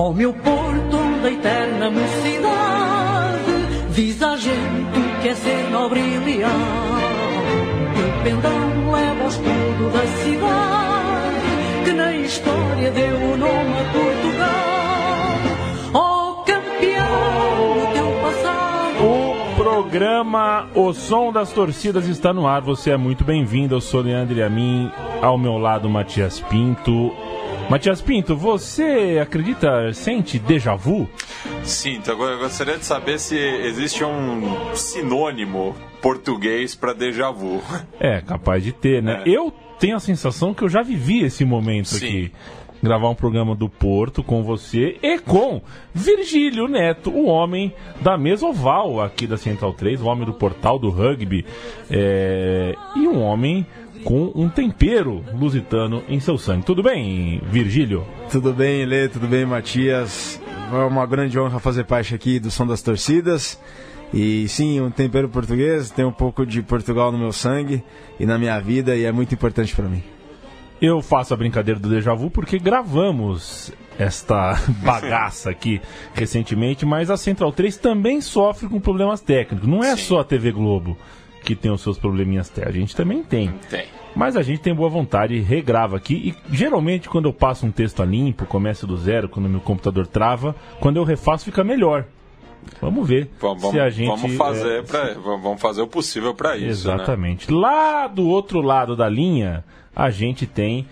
Ó meu porto da eterna mocidade, diz a gente que é ser nobre e leal. O pendão leva ao escudo da cidade, que na história deu o nome a Portugal. Programa O Som das Torcidas está no ar. Você é muito bem-vindo. Eu sou Leandro e a mim, ao meu lado, Matias Pinto. Matias Pinto, você acredita, sente déjà vu? Sinto. Agora eu gostaria de saber se existe um sinônimo português para déjà vu. É, capaz de ter, né? É. Eu tenho a sensação que eu já vivi esse momento Sim. aqui. Gravar um programa do Porto com você e com Virgílio Neto, o homem da mesa oval aqui da Central 3, o homem do portal do rugby. é, E um homem com um tempero lusitano em seu sangue. Tudo bem, Virgílio? Tudo bem, Lê? Tudo bem, Matias? É uma grande honra fazer parte aqui do Som das Torcidas. E sim, um tempero português, tem um pouco de Portugal no meu sangue e na minha vida e é muito importante para mim. Eu faço a brincadeira do déjà vu porque gravamos esta bagaça aqui recentemente, mas a Central 3 também sofre com problemas técnicos. Não é Sim. só a TV Globo que tem os seus probleminhas técnicos, a gente também tem. Tem. Mas a gente tem boa vontade e regrava aqui. E geralmente quando eu passo um texto a limpo, começo do zero, quando meu computador trava, quando eu refaço fica melhor. Vamos ver Vamos, se a gente vamos fazer é, pra- vamos fazer o possível para isso, né? Exatamente. Lá do outro lado da linha, a gente tem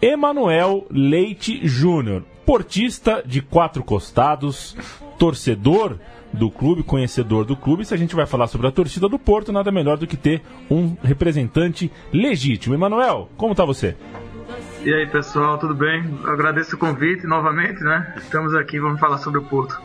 Emanuel Leite Júnior, portista de quatro costados, torcedor do clube, conhecedor do clube. Se a gente vai falar sobre a torcida do Porto, nada melhor do que ter um representante legítimo. Emanuel, como tá você? E aí, pessoal, tudo bem? Eu agradeço o convite novamente, né? Estamos aqui, vamos falar sobre o Porto.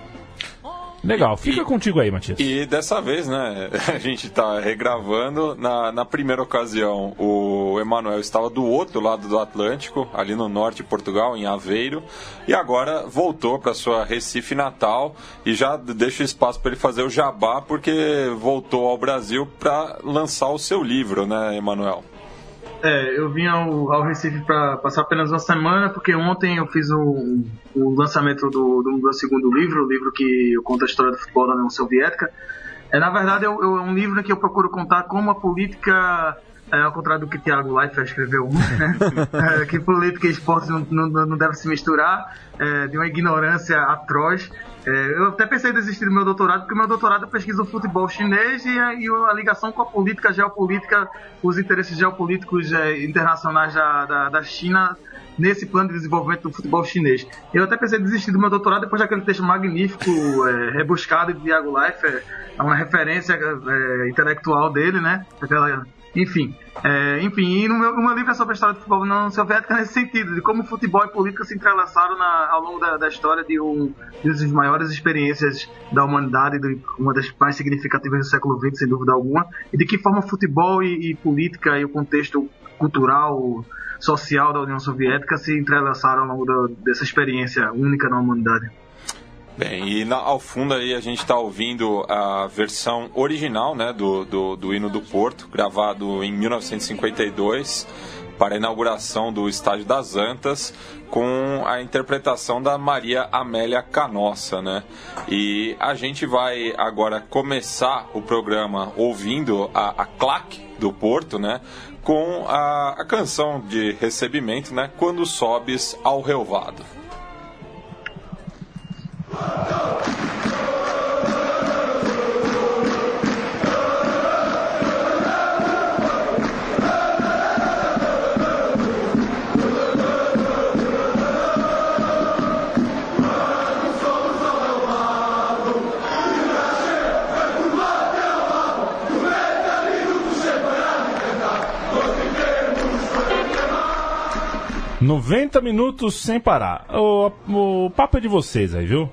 Legal, fica contigo aí, Matias. E dessa vez, né, a gente está regravando. Na, na primeira ocasião, o Emanuel estava do outro lado do Atlântico, ali no norte de Portugal, em Aveiro, e agora voltou para sua Recife natal e já deixa espaço para ele fazer o jabá, porque voltou ao Brasil para lançar o seu livro, né, Emanuel? É, eu vim ao, ao Recife para passar apenas uma semana, porque ontem eu fiz o, o lançamento do, do meu segundo livro, o livro que eu conto a história do futebol da União Soviética. É, na verdade, é, um- é um livro que eu procuro contar como a política, é, ao contrário do que Tiago Leifert escreveu né? É, que política e esporte não, não, não devem se misturar, é, de uma ignorância atroz. É, eu até pensei em desistir do meu doutorado, porque meu doutorado eu pesquiso o futebol chinês e e a ligação com a política geopolítica, os interesses geopolíticos é, internacionais da, da, da China nesse plano de desenvolvimento do futebol chinês. Eu até pensei em desistir do meu doutorado depois daquele texto magnífico, é, rebuscado de Diago Leifert, é uma referência é, intelectual dele, né? Aquela, enfim, é, enfim, e no meu, no meu livro é sobre a história do futebol na União Soviética nesse sentido, de como futebol e política se entrelaçaram na, ao longo da, da história de, um, de uma das maiores experiências da humanidade, de uma das mais significativas do século XX, sem dúvida alguma, e de que forma futebol e, e política e o contexto cultural, social da União Soviética se entrelaçaram ao longo da- dessa experiência única na humanidade. Bem, e na- ao fundo aí a gente está ouvindo a versão original né, do, do, do hino do Porto, gravado em 1952 para a inauguração do Estádio das Antas, com a interpretação da Maria Amélia Canossa, né? E a gente vai agora começar o programa ouvindo a, a claque do Porto, né? Com a, a canção de recebimento, né? Quando sobes ao relvado. Go! Noventa minutos sem parar. O, o papo é de vocês aí, viu?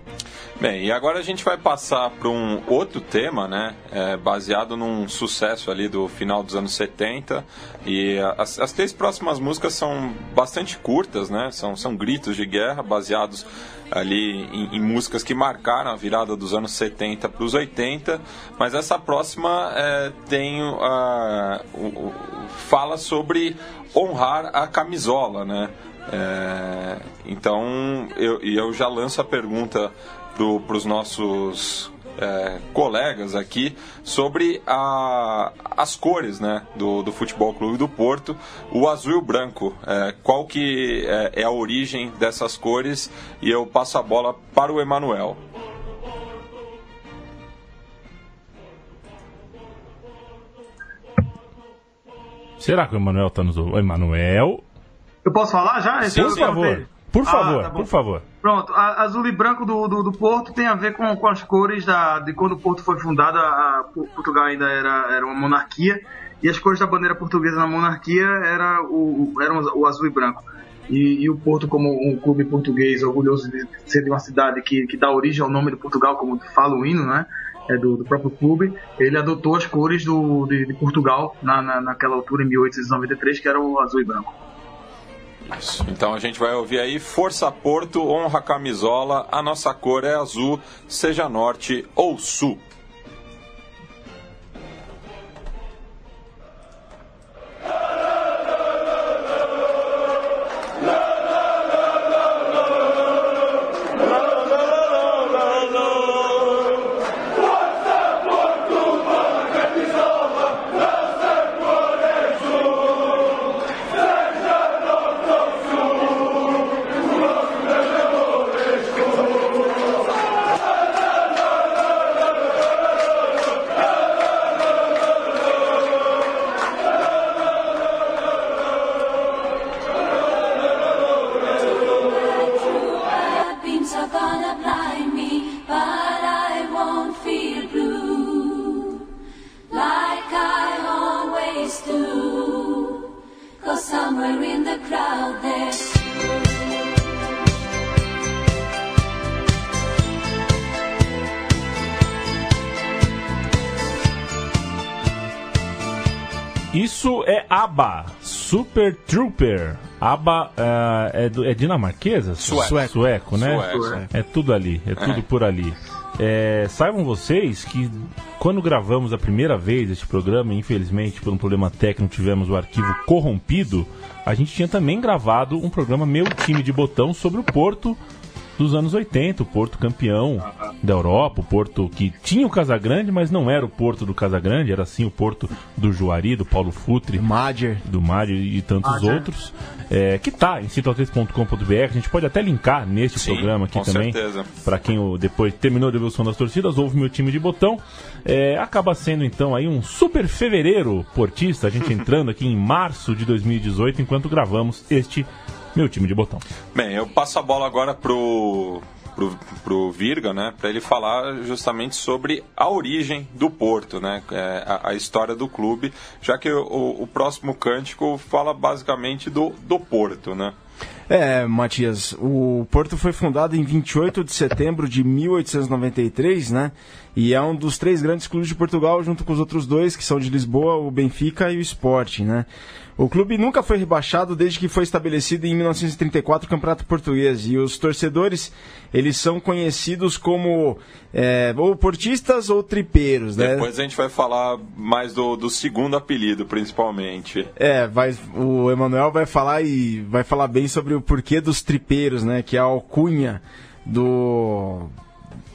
Bem, e agora a gente vai passar para um outro tema, né? É, baseado num sucesso ali do final dos anos 70. E as, as três próximas músicas são bastante curtas, né? São, são gritos de guerra baseados ali em, em músicas que marcaram a virada dos anos 70 para os 80. Mas essa próxima é, tem uh, uh, fala sobre honrar a camisola, né? É, então eu, eu já lanço a pergunta para os nossos é, colegas aqui sobre a, as cores né, do, do Futebol Clube do Porto, o azul e o branco. É, qual que é, é, a origem dessas cores? E eu passo a bola para o Emanuel. Será que o Emanuel está nos ouvindo? Emanuel? Eu posso falar já? Sim, por favor. Por favor, ah, tá por favor. Pronto, a, azul e branco do, do, do, Porto tem a ver com, com as cores da, de quando o Porto foi fundado. A, a Portugal ainda era, era uma monarquia e as cores da bandeira portuguesa na monarquia era o, eram o azul e branco. E, e, o Porto, como um clube português orgulhoso de ser de uma cidade que, que dá origem ao nome do Portugal, como fala o hino, né? É do, do próprio clube, ele adotou as cores do, de, de Portugal na, na, naquela altura, em 1893, que era o azul e branco. Isso. Então a gente vai ouvir aí Força Porto, honra camisola, a nossa cor é azul, seja norte ou sul. ABBA, Super Trooper. ABBA uh, é, do, é, dinamarquesa? Sueco. Sueco, né? Sueco. É tudo ali, é tudo é. por ali. É, saibam vocês que quando gravamos a primeira vez este programa, infelizmente por um problema técnico tivemos o arquivo corrompido, a gente tinha também gravado um programa Meu Time de Botão sobre o Porto dos anos 80, o Porto campeão da Europa, o Porto que tinha o Casagrande, mas não era o Porto do Casagrande, era sim o Porto do Juari, do Paulo Futre, do Madger e tantos outros, é, que tá em citoaltez.com.br, a gente pode até linkar neste sim, programa aqui também, para quem o, depois terminou de ver o som das torcidas, ouve meu time de botão, é, acaba sendo então aí um super fevereiro portista, a gente entrando aqui em março de 2018, enquanto gravamos este meu time de botão. Bem, eu passo a bola agora pro pro, pro Virga, né, para ele falar justamente sobre a origem do Porto, né, é, a, a, história do clube, já que o, o, próximo cântico fala basicamente do, do Porto, né. É, Matias, o Porto foi fundado em 28 de setembro de 1893, né? E é um dos três grandes clubes de Portugal, junto com os outros dois, que são de Lisboa, o Benfica e o Sporting, né? O clube nunca foi rebaixado desde que foi estabelecido em 1934 o Campeonato Português e os torcedores eles são conhecidos como é, ou portistas ou tripeiros, né? Depois a gente vai falar mais do, do segundo apelido, principalmente. É, vai, o Emanuel vai falar e vai falar bem sobre o porquê dos tripeiros, né? Que é a alcunha do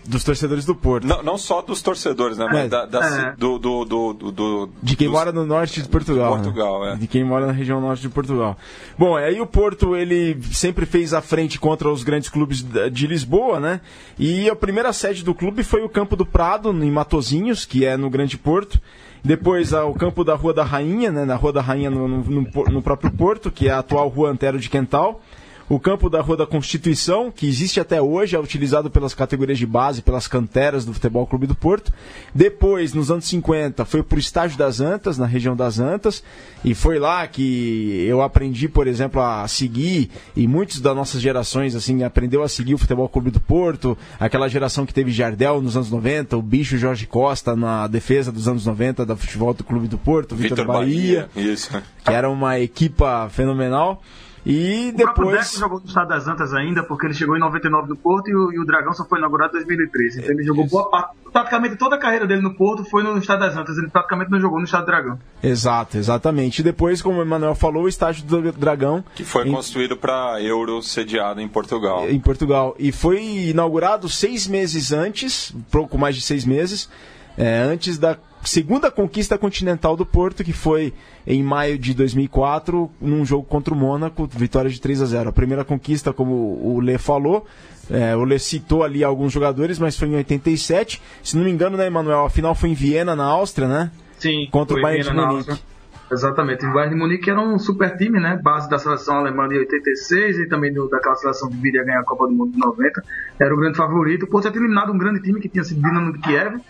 dos torcedores do Porto. Não, não só dos torcedores, né? Mas da, da, é. do, do, do, do, De quem dos... mora no norte de Portugal. De Portugal, né? é. De quem mora na região norte de Portugal. Bom, aí o Porto, ele sempre fez a frente contra os grandes clubes de Lisboa, né? E a primeira sede do clube foi o Campo do Prado, em Matozinhos, que é no Grande Porto. Depois o campo da Rua da Rainha, né? Na Rua da Rainha no, no, no próprio Porto, que é a atual Rua Antero de Quental o campo da Rua da Constituição, que existe até hoje, é utilizado pelas categorias de base, pelas canteras do Futebol Clube do Porto. Depois, nos anos 50, foi para o Estádio das Antas, na região das Antas, e foi lá que eu aprendi, por exemplo, a seguir, e muitos das nossas gerações, assim, aprendeu a seguir o Futebol Clube do Porto, aquela geração que teve Jardel nos anos 90, o bicho Jorge Costa na defesa dos anos 90 da Futebol do Clube do Porto, Vitor Bahia, Bahia. Isso. que era uma equipa fenomenal. E O próprio depois. Deco jogou no Estado das Antas ainda, porque ele chegou em 99 no Porto e o, e o Dragão só foi inaugurado em 2013. Então ele jogou boa parte, praticamente toda a carreira dele no Porto foi no Estado das Antas. Ele praticamente não jogou no Estado do Dragão. Exato, exatamente. E depois, como o Emanuel falou, o estádio do Dragão Que foi em, construído para Euro sediado em Portugal. em Portugal. E foi inaugurado seis meses antes, pouco mais de seis meses, é, antes da segunda conquista continental do Porto, que foi em maio de 2004, num jogo contra o Mônaco, vitória de 3 a 0. A primeira conquista, como o Lê falou, é, o Lê citou ali alguns jogadores, mas foi em 87. Se não me engano, né, Emanuel? A final foi em Viena, na Áustria, né? Sim. Contra o Bayern de Munique. Exatamente. O Bayern de Munique era um super time, né? Base da seleção alemã de 86 e também do, daquela seleção que viria ganhar a Copa do Mundo de 90. Era o grande favorito. O Porto tinha eliminado um grande time que tinha sido Dinamo de Kiev,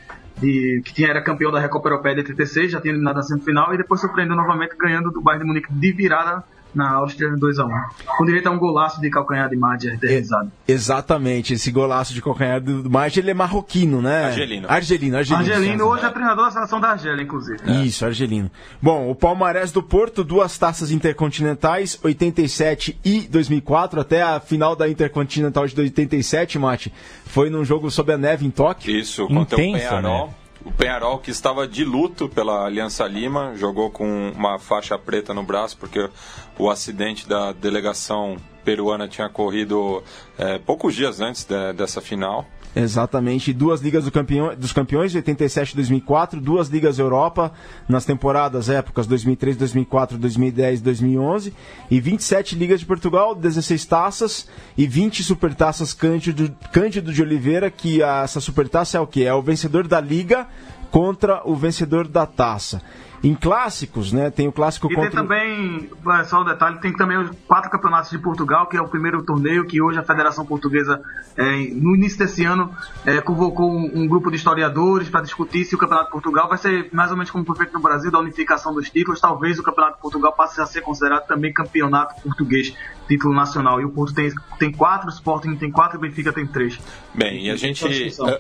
de, que tinha, era campeão da Recopa Europeia de 86, já tinha eliminado na semifinal e depois surpreendeu novamente ganhando do Bayern de Munique de virada na Áustria 2x1. Com direito a um golaço de calcanhar de Madia eternizado. Exatamente, esse golaço de calcanhar do Marge, ele é marroquino, né? Argelino. Argelino, argelino. Argelino hoje é treinador da seleção da Argélia, inclusive. Isso, argelino. Bom, o Palmarés do Porto, duas taças intercontinentais, 87 e 2004, até a final da Intercontinental de 87, Mate, foi num jogo sob a neve em Tóquio. Isso, contra Intensa, o Penharol. né? O Penharol que estava de luto pela Aliança Lima, jogou com uma faixa preta no braço, porque o acidente da delegação peruana tinha corrido eh, poucos dias antes de- dessa final. Exatamente, duas ligas do campeão, dos campeões, 87 e 2004, duas ligas Europa nas temporadas épocas 2003, 2004, 2010 2011 e 27 ligas de Portugal, 16 taças e 20 supertaças Cândido, Cândido de Oliveira, que a- essa supertaça é o que? É o vencedor da liga contra o vencedor da taça. Em clássicos, né, tem o clássico E tem contra... também, é, só um detalhe, tem também os quatro campeonatos de Portugal, que é o primeiro torneio que hoje a Federação Portuguesa, é, no início desse ano, é, convocou um, um grupo de historiadores para discutir se o Campeonato de Portugal vai ser mais ou menos como foi feito no Brasil, da unificação dos títulos. Talvez o Campeonato de Portugal passe a ser considerado também campeonato português, título nacional. E o Porto tem, tem quatro, o Sporting tem quatro o Benfica tem três. Bem, e a gente,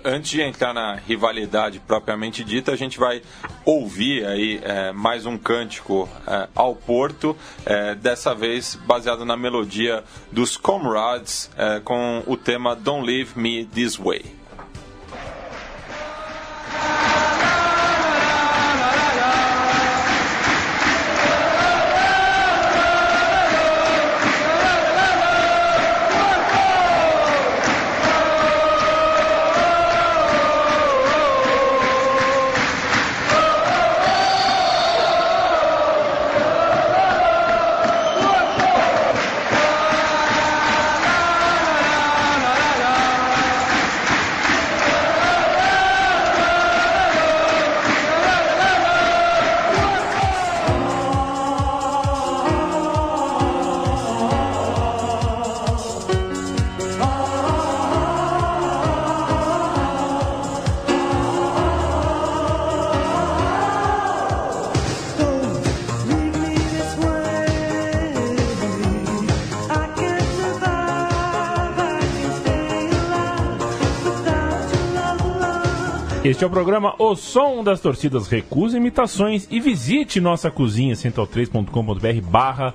antes de entrar na rivalidade propriamente dita, a gente vai ouvir aí eh, mais um cântico eh, ao Porto, eh, dessa vez baseado na melodia dos Comrades, eh, com o tema Don't Leave Me This Way. Este é o programa O Som das Torcidas. Recuse imitações e visite nossa cozinha central3.com.br barra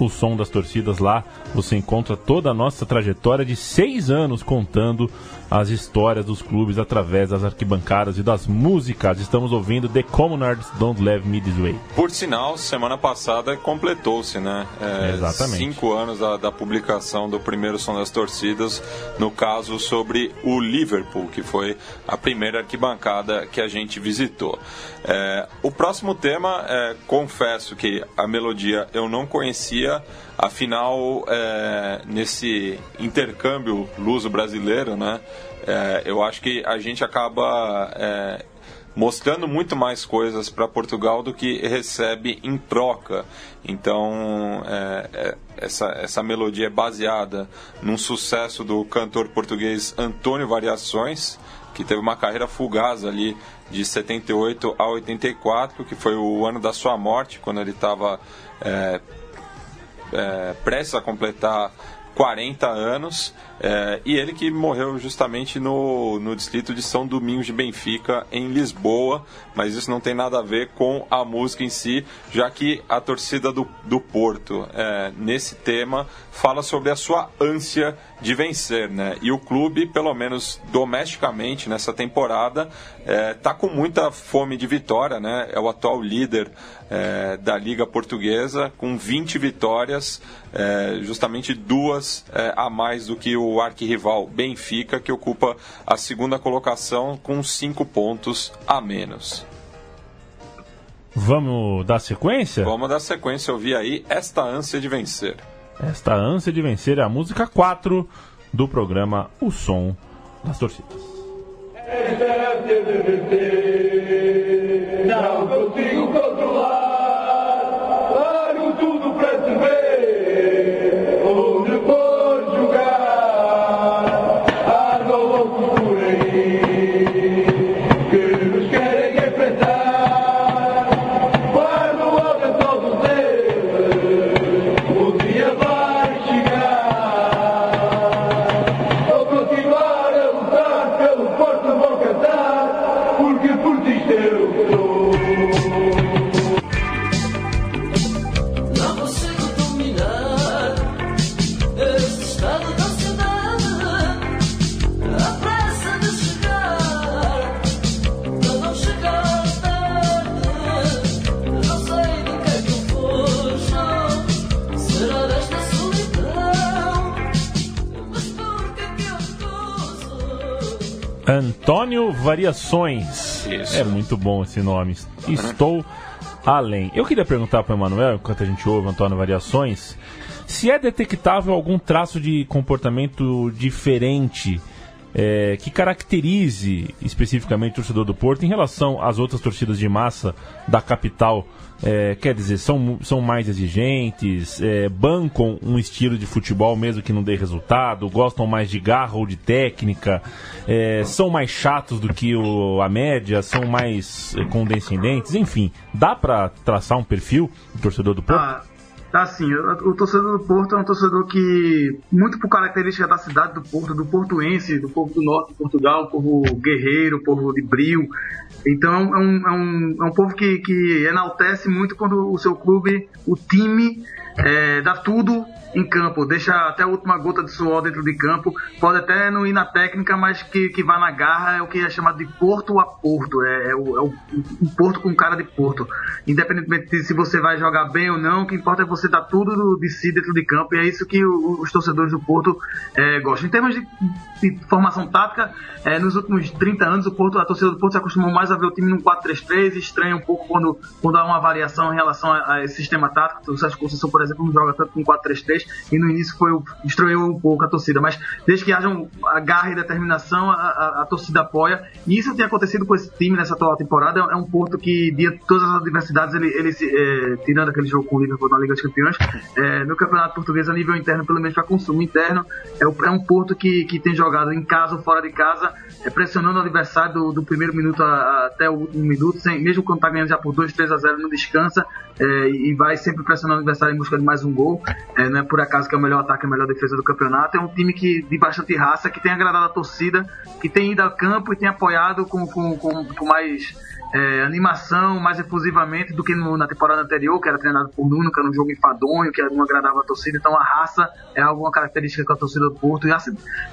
o som das torcidas lá. Você encontra toda a nossa trajetória de seis anos contando as histórias dos clubes através das arquibancadas e das músicas. Estamos ouvindo The Commonards Don't Leave Me This Way. Por sinal, semana passada completou-se, né? É, Exatamente. Cinco anos da, da publicação do primeiro Som das Torcidas, no caso sobre o Liverpool, que foi a primeira arquibancada que a gente visitou. É, o próximo tema, é, confesso que a melodia eu não conhecia, afinal, é, nesse intercâmbio luso-brasileiro, né? é, eu acho que a gente acaba. é, mostrando muito mais coisas para Portugal do que recebe em troca. Então, é, é, essa, essa melodia é baseada num sucesso do cantor português Antônio Variações, que teve uma carreira fugaz ali de 78 a 84, que foi o ano da sua morte, quando ele estava é, é, prestes a completar 40 anos. É, e ele que morreu justamente no, no distrito de São Domingos de Benfica, em Lisboa, mas isso não tem nada a ver com a música em si, já que a torcida do, do Porto, é, nesse tema, fala sobre a sua ânsia de vencer, né? E o clube, pelo menos domesticamente nessa temporada, está é, com muita fome de vitória, né? É o atual líder é, da Liga Portuguesa, com 20 vitórias, é, justamente duas é, a mais do que o arquirrival Benfica, que ocupa a segunda colocação com 5 pontos a menos. Vamos dar sequência? Vamos dar sequência, eu vi aí esta ânsia de vencer. Esta ânsia de vencer é a música 4 do programa O Som das Torcidas. Esta ânsia de vencer, não consigo controlar. Antônio Variações. Isso. É muito bom esse nome. Estou além. Eu queria perguntar para o Emanuel, enquanto a gente ouve Antônio Variações, se é detectável algum traço de comportamento diferente é, que caracterize especificamente o torcedor do Porto em relação às outras torcidas de massa da capital é, quer dizer, são, são mais exigentes, é, bancam um estilo de futebol mesmo que não dê resultado, gostam mais de garra ou de técnica, é, são mais chatos do que o, a média, são mais é, condescendentes, enfim, dá para traçar um perfil do torcedor do Porto? Ah. Assim, o, torcedor do Porto é um torcedor que, muito por característica da cidade do Porto, do portuense, do povo do norte de Portugal, povo guerreiro, povo de brio. Então é um, é um, é um povo que, que enaltece muito quando o seu clube, o time, é, dá tudo em campo, deixa até a última gota de suor dentro de campo, pode até não ir na técnica, mas que, que vá na garra é o que é chamado de porto a porto, é, é, o, é o, um porto com cara de porto. Independentemente de se você vai jogar bem ou não, o que importa é você dar tudo de si dentro de campo, e é isso que o, os torcedores do Porto é, gostam. Em termos de, de formação tática, é, nos últimos 30 anos, o Porto, a torcida do Porto se acostumou mais a ver o time num 4-3-3, estranha um pouco quando, quando há uma variação em relação a, a esse sistema tático. O Sérgio Conceição, por exemplo, não joga tanto com 4-3-3, e no início foi destruiu um pouco a torcida, mas desde que haja um, a garra e determinação, a, a, a, torcida apoia, e isso tem acontecido com esse time nessa atual temporada, é um Porto que, dia todas as adversidades, ele, ele é, tirando aquele jogo com o Liverpool na Liga dos Campeões, é, no Campeonato Português a nível interno, pelo menos para consumo interno, é, é, um Porto que, que tem jogado em casa ou fora de casa, é, pressionando o adversário do, do primeiro minuto a, a, até o último minuto, sem, mesmo quando está ganhando já por 2, 3 a 0, não descansa, é, e vai sempre pressionando o adversário em busca de mais um gol, é, não é por acaso que é o melhor ataque e a melhor defesa do campeonato. É um time que, de bastante raça, que tem agradado a torcida, que tem ido ao campo e tem apoiado com, com, com, com mais é, animação, mais efusivamente do que no, na temporada anterior, que era treinado por Nuno, que era um jogo enfadonho, que não agradava a torcida. Então a raça é alguma característica com a torcida do Porto,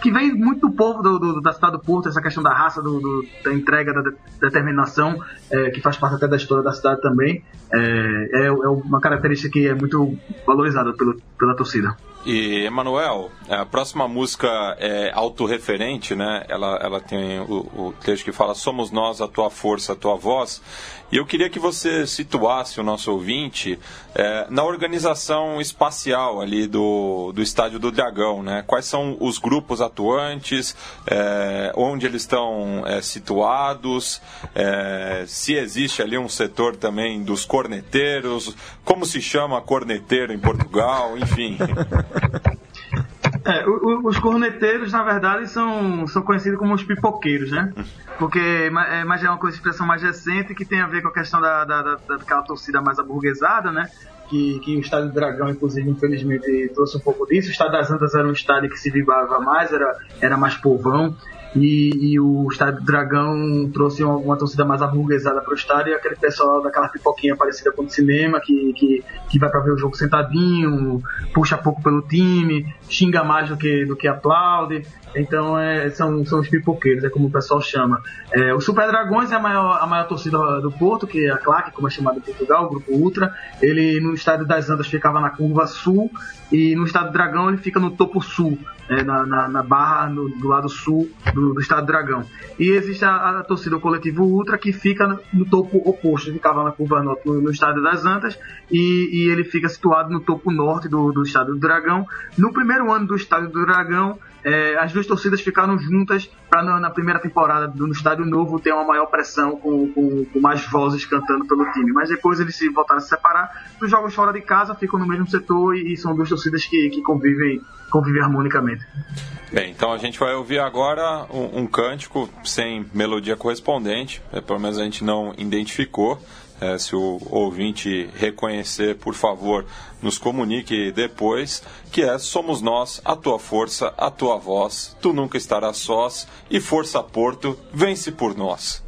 que vem muito do povo do, do, da cidade do Porto, essa questão da raça, do, da entrega, da determinação, é, que faz parte até da história da cidade também. É, é, é uma característica que é muito valorizada pelo, pela torcida. E, Emanuel, a próxima música é autorreferente, né? Ela, ela tem o, o texto que fala Somos nós, a tua força, a tua voz. E eu queria que você situasse o nosso ouvinte é, na organização espacial ali do, do Estádio do Dragão, né? Quais são os grupos atuantes, é, onde eles estão é, situados, se existe ali um setor também dos corneteiros, como se chama corneteiro em Portugal, enfim. É, os corneteiros, na verdade, são, são conhecidos como os pipoqueiros, né? Porque é, mas é uma coisa, expressão mais recente que tem a ver com a questão da, da, da, daquela torcida mais aburguesada, né? Que, que o Estádio do Dragão, inclusive, infelizmente, trouxe um pouco disso. O Estádio das Antas era um estádio que se vibrava mais, era, era mais povão. E, e, o Estádio do Dragão trouxe uma, uma torcida mais aburguesada para o estádio e aquele pessoal daquela pipoquinha parecida com o cinema, que, que, que vai para ver o jogo sentadinho, puxa pouco pelo time, xinga mais do que, do que aplaude. Então é, são, são os pipoqueiros, é como o pessoal chama. É, o Super Dragões é a maior, a maior torcida do Porto, que é a Claque, como é chamado em Portugal, o Grupo Ultra. Ele no estádio das Andas ficava na curva sul e no estádio do Dragão ele fica no topo sul é, na, na, na, barra no, do lado sul do, do estado Dragão. E existe a, a torcida coletivo Ultra que fica no, no topo oposto, ficava na curva norte no, no estádio das Antas e, e, ele fica situado no topo norte do, do estado do Dragão. No primeiro ano do estádio do Dragão, é, as duas torcidas ficaram juntas para na, na, primeira temporada do, no estádio novo ter uma maior pressão com, com, com, mais vozes cantando pelo time. Mas depois eles se voltaram a se separar. Os jogos fora de casa ficam no mesmo setor e, e são duas torcidas que, que convivem, convivem harmonicamente. Bem, então a gente vai ouvir agora um, um cântico sem melodia correspondente, é, pelo menos a gente não identificou. É, se o ouvinte reconhecer, por favor, nos comunique depois, que é Somos Nós, a tua força, a tua voz, tu nunca estarás sós, e Força Porto, vence por nós.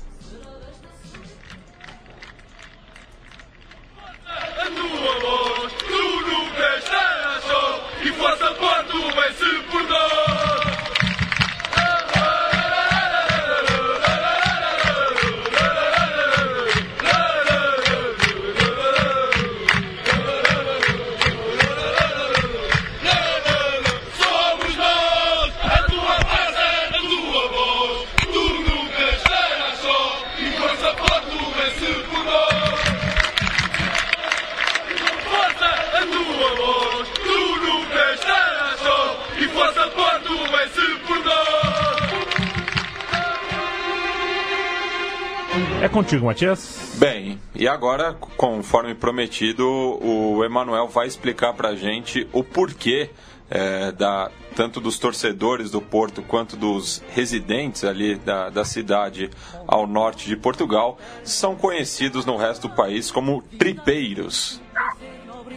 É contigo, Matias. Bem, e agora, conforme prometido, o Emanuel vai explicar pra gente o porquê é, da, tanto dos torcedores do Porto quanto dos residentes ali da, da cidade ao norte de Portugal são conhecidos no resto do país como tripeiros.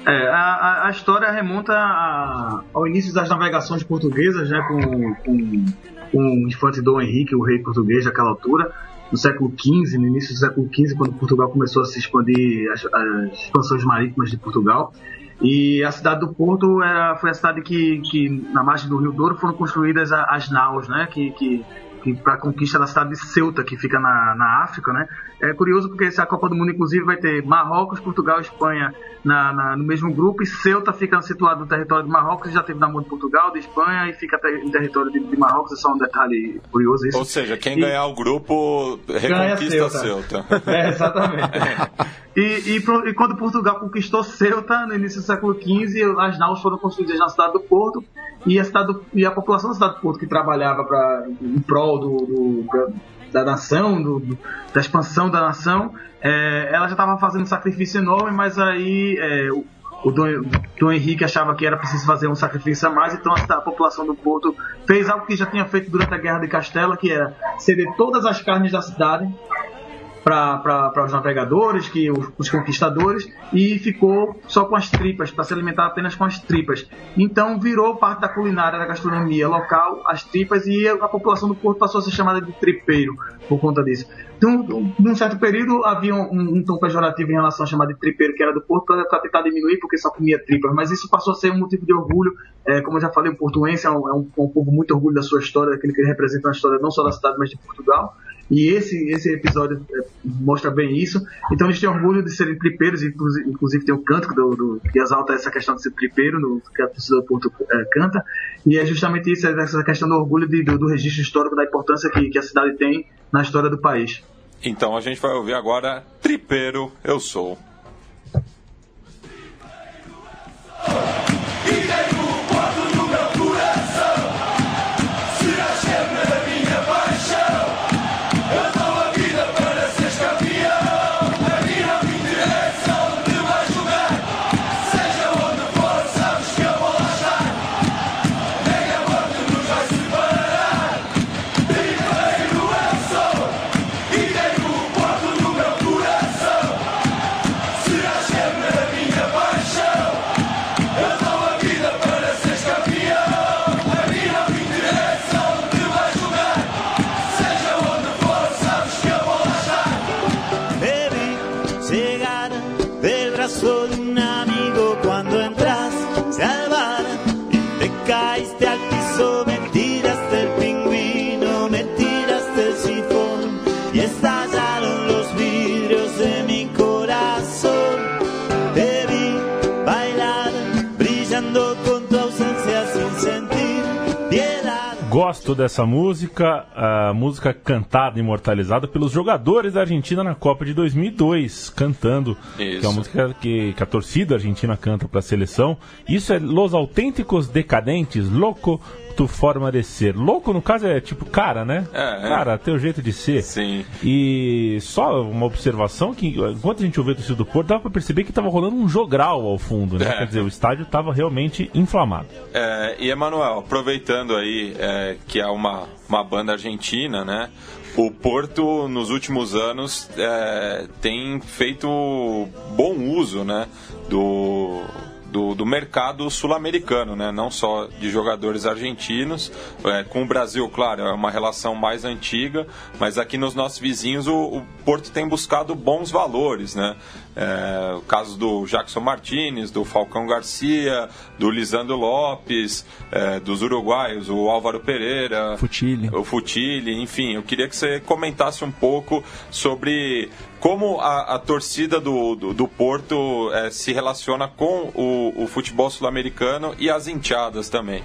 É, a, a história remonta a, ao início das navegações portuguesas, né, com, com, com o infante Dom Henrique, o rei português daquela altura, no século XV, no início do século XV, quando Portugal começou a se expandir as, as expansões marítimas de Portugal. E a cidade do Porto era, foi a cidade que, que, na margem do Rio Douro, foram construídas as naus, né? Que, que para a conquista da cidade de Ceuta, que fica na, na África, né? É curioso porque essa Copa do Mundo, inclusive, vai ter Marrocos, Portugal e Espanha na, na, no mesmo grupo, e Ceuta fica situado no território de Marrocos, já teve na mão de Portugal, de Espanha, e fica em território de, de Marrocos, é só um detalhe curioso isso. Ou seja, quem e, ganhar o grupo reconquista Ceuta. Ceuta. É, exatamente. e, e, e, quando Portugal conquistou Ceuta, no início do século XV, as naus foram construídas na cidade do Porto, e a, cidade do, e a população da cidade do Porto, que trabalhava pra, em prol do, do da nação, do, do, da expansão da nação, é, ela já estava fazendo um sacrifício enorme, mas aí é, o, o Dom, Dom, Henrique achava que era preciso fazer um sacrifício a mais, então a, população do Porto fez algo que já tinha feito durante a Guerra de Castela, que era ceder todas as carnes da cidade para os navegadores, que os, os, conquistadores, e ficou só com as tripas, para se alimentar apenas com as tripas. Então virou parte da culinária da gastronomia local, as tripas, e a população do Porto passou a ser chamada de tripeiro por conta disso. Então, num certo período havia um, um, tom pejorativo em relação a chamar de tripeiro, que era do Porto, para tentar diminuir, porque só comia tripas, mas isso passou a ser um motivo de orgulho. É, como eu já falei, o portuense é um, é um, é povo muito orgulho da sua história, daquele que representa a história não só da cidade, mas de Portugal. E esse, esse episódio é, mostra bem isso. Então eles têm orgulho de serem tripeiros, inclusive, inclusive tem um canto do, do, que exalta essa questão de ser tripeiro, no, que a torcida do Porto é, canta. E é justamente isso, é essa questão do orgulho de, do, do, registro histórico, da importância que, que a cidade tem na história do país. Então a gente vai ouvir agora Tripeiro Eu Sou. Gosto dessa música, a música cantada, imortalizada pelos jogadores da Argentina na Copa de 2002, cantando, Isso. que é uma música que, que a torcida argentina canta para a seleção. Isso é Los Autênticos Decadentes, Louco tu forma de ser. Louco, no caso, é tipo cara, né? É, é. Cara, teu jeito de ser. Sim. E só uma observação que, enquanto a gente ouviu o torcida do Porto, dava pra perceber que tava rolando um jogral ao fundo, né? É. Quer dizer, o estádio tava realmente inflamado. É, e, Emanuel, aproveitando aí é, que é uma, uma banda argentina, né? O Porto, nos últimos anos, é, tem feito bom uso, né? Do do, do mercado sul-americano, né? não só de jogadores argentinos. É, com o Brasil, claro, é uma relação mais antiga, mas aqui nos nossos vizinhos o, o Porto tem buscado bons valores. Né? É, o caso do Jackson Martinez, do Falcão Garcia, do Lisandro Lopes, é, dos uruguaios, o Álvaro Pereira, Futile. o Futile, enfim, eu queria que você comentasse um pouco sobre como a, a torcida do, do, do Porto é, se relaciona com o, o futebol sul-americano e as enteadas também.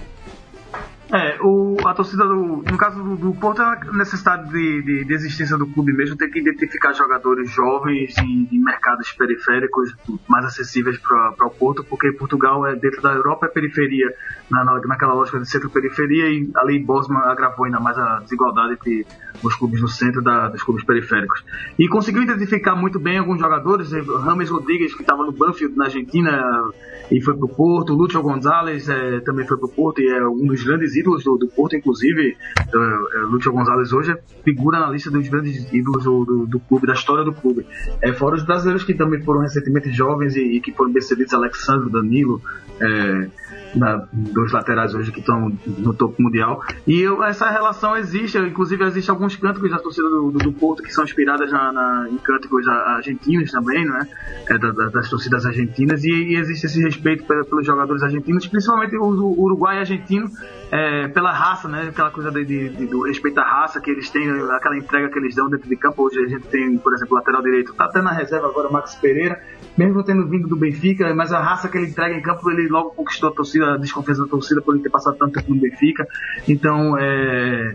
É, o, a torcida do. No caso do, do Porto, é a necessidade de, de, de, existência do clube mesmo, tem que identificar jogadores jovens em, mercados periféricos mais acessíveis para o Porto, porque Portugal é dentro da Europa, é periferia, na, naquela lógica de centro-periferia, e ali Bosman agravou ainda mais a desigualdade entre os clubes no centro da, dos clubes periféricos. E conseguiu identificar muito bem alguns jogadores, Rames Rodrigues, que estava no Banfield, na Argentina, e foi para o Porto, Lúcio Gonzalez é, também foi para o Porto e é um dos grandes ídolos do, do Porto, inclusive, é, é, Lúcio Gonzalez hoje é figura na lista dos grandes ídolos do, do, do, clube, da história do clube. É, fora os brasileiros que também foram recentemente jovens e, e que foram percebidos, Alexandre, Danilo, é, da, dos laterais hoje que estão no topo mundial. E eu, essa relação existe, inclusive existe alguns cânticos da torcida do, do, do Porto que são inspiradas na, na, em cânticos argentinos também, né? É, da, da, das torcidas argentinas, e, e, existe esse respeito pelos jogadores argentinos, principalmente o Uruguai e argentino, é, pela raça, né? Aquela coisa de, de, de, do respeito à raça que eles têm, aquela entrega que eles dão dentro de campo. Hoje a gente tem, por exemplo, o lateral direito, tá até na reserva agora, Max Pereira, mesmo tendo vindo do Benfica, mas a raça que ele entrega em campo, ele logo conquistou a torcida, a desconfiança da torcida por ele ter passado tanto tempo no Benfica. Então, é,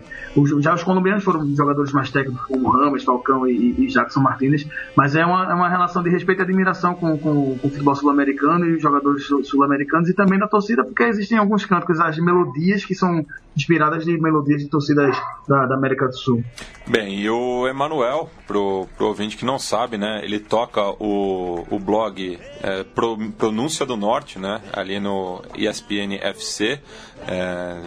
já os colombianos foram jogadores mais técnicos, como Ramos, Falcão e, e Jackson Martinez, mas é uma, é uma relação de respeito e admiração com, com, com o futebol sul-americano e os jogadores sul-americanos e também da torcida, porque existem alguns cânticos, as melodias que são inspiradas de melodias de torcidas da, da América do Sul. Bem, e o Emanuel, pro, pro ouvinte que não sabe, né, ele toca o, o blog é, Pro, Pronúncia do Norte, né, ali no ESPN FC, é,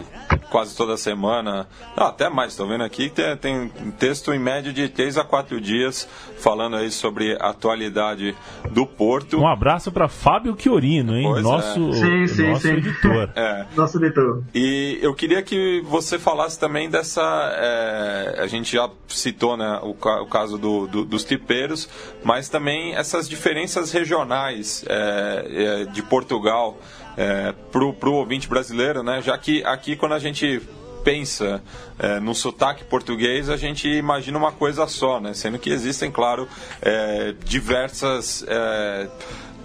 quase toda semana, não, até mais, estou vendo aqui, tem, tem texto em média de 3 a 4 dias falando aí sobre a atualidade do Porto. Um abraço para Fábio Chiorino, hein, pois nosso, é. sim, sim, nosso sim. editor. É. Nosso editor. E eu queria que você falasse também dessa, é, a gente já citou né, o, o caso do, do, dos tripeiros, mas também essas diferenças regionais é, é, de Portugal é, para o ouvinte brasileiro, né? Já que aqui quando a gente pensa é, no sotaque português, a gente imagina uma coisa só, né? Sendo que existem, claro, é, diversas é,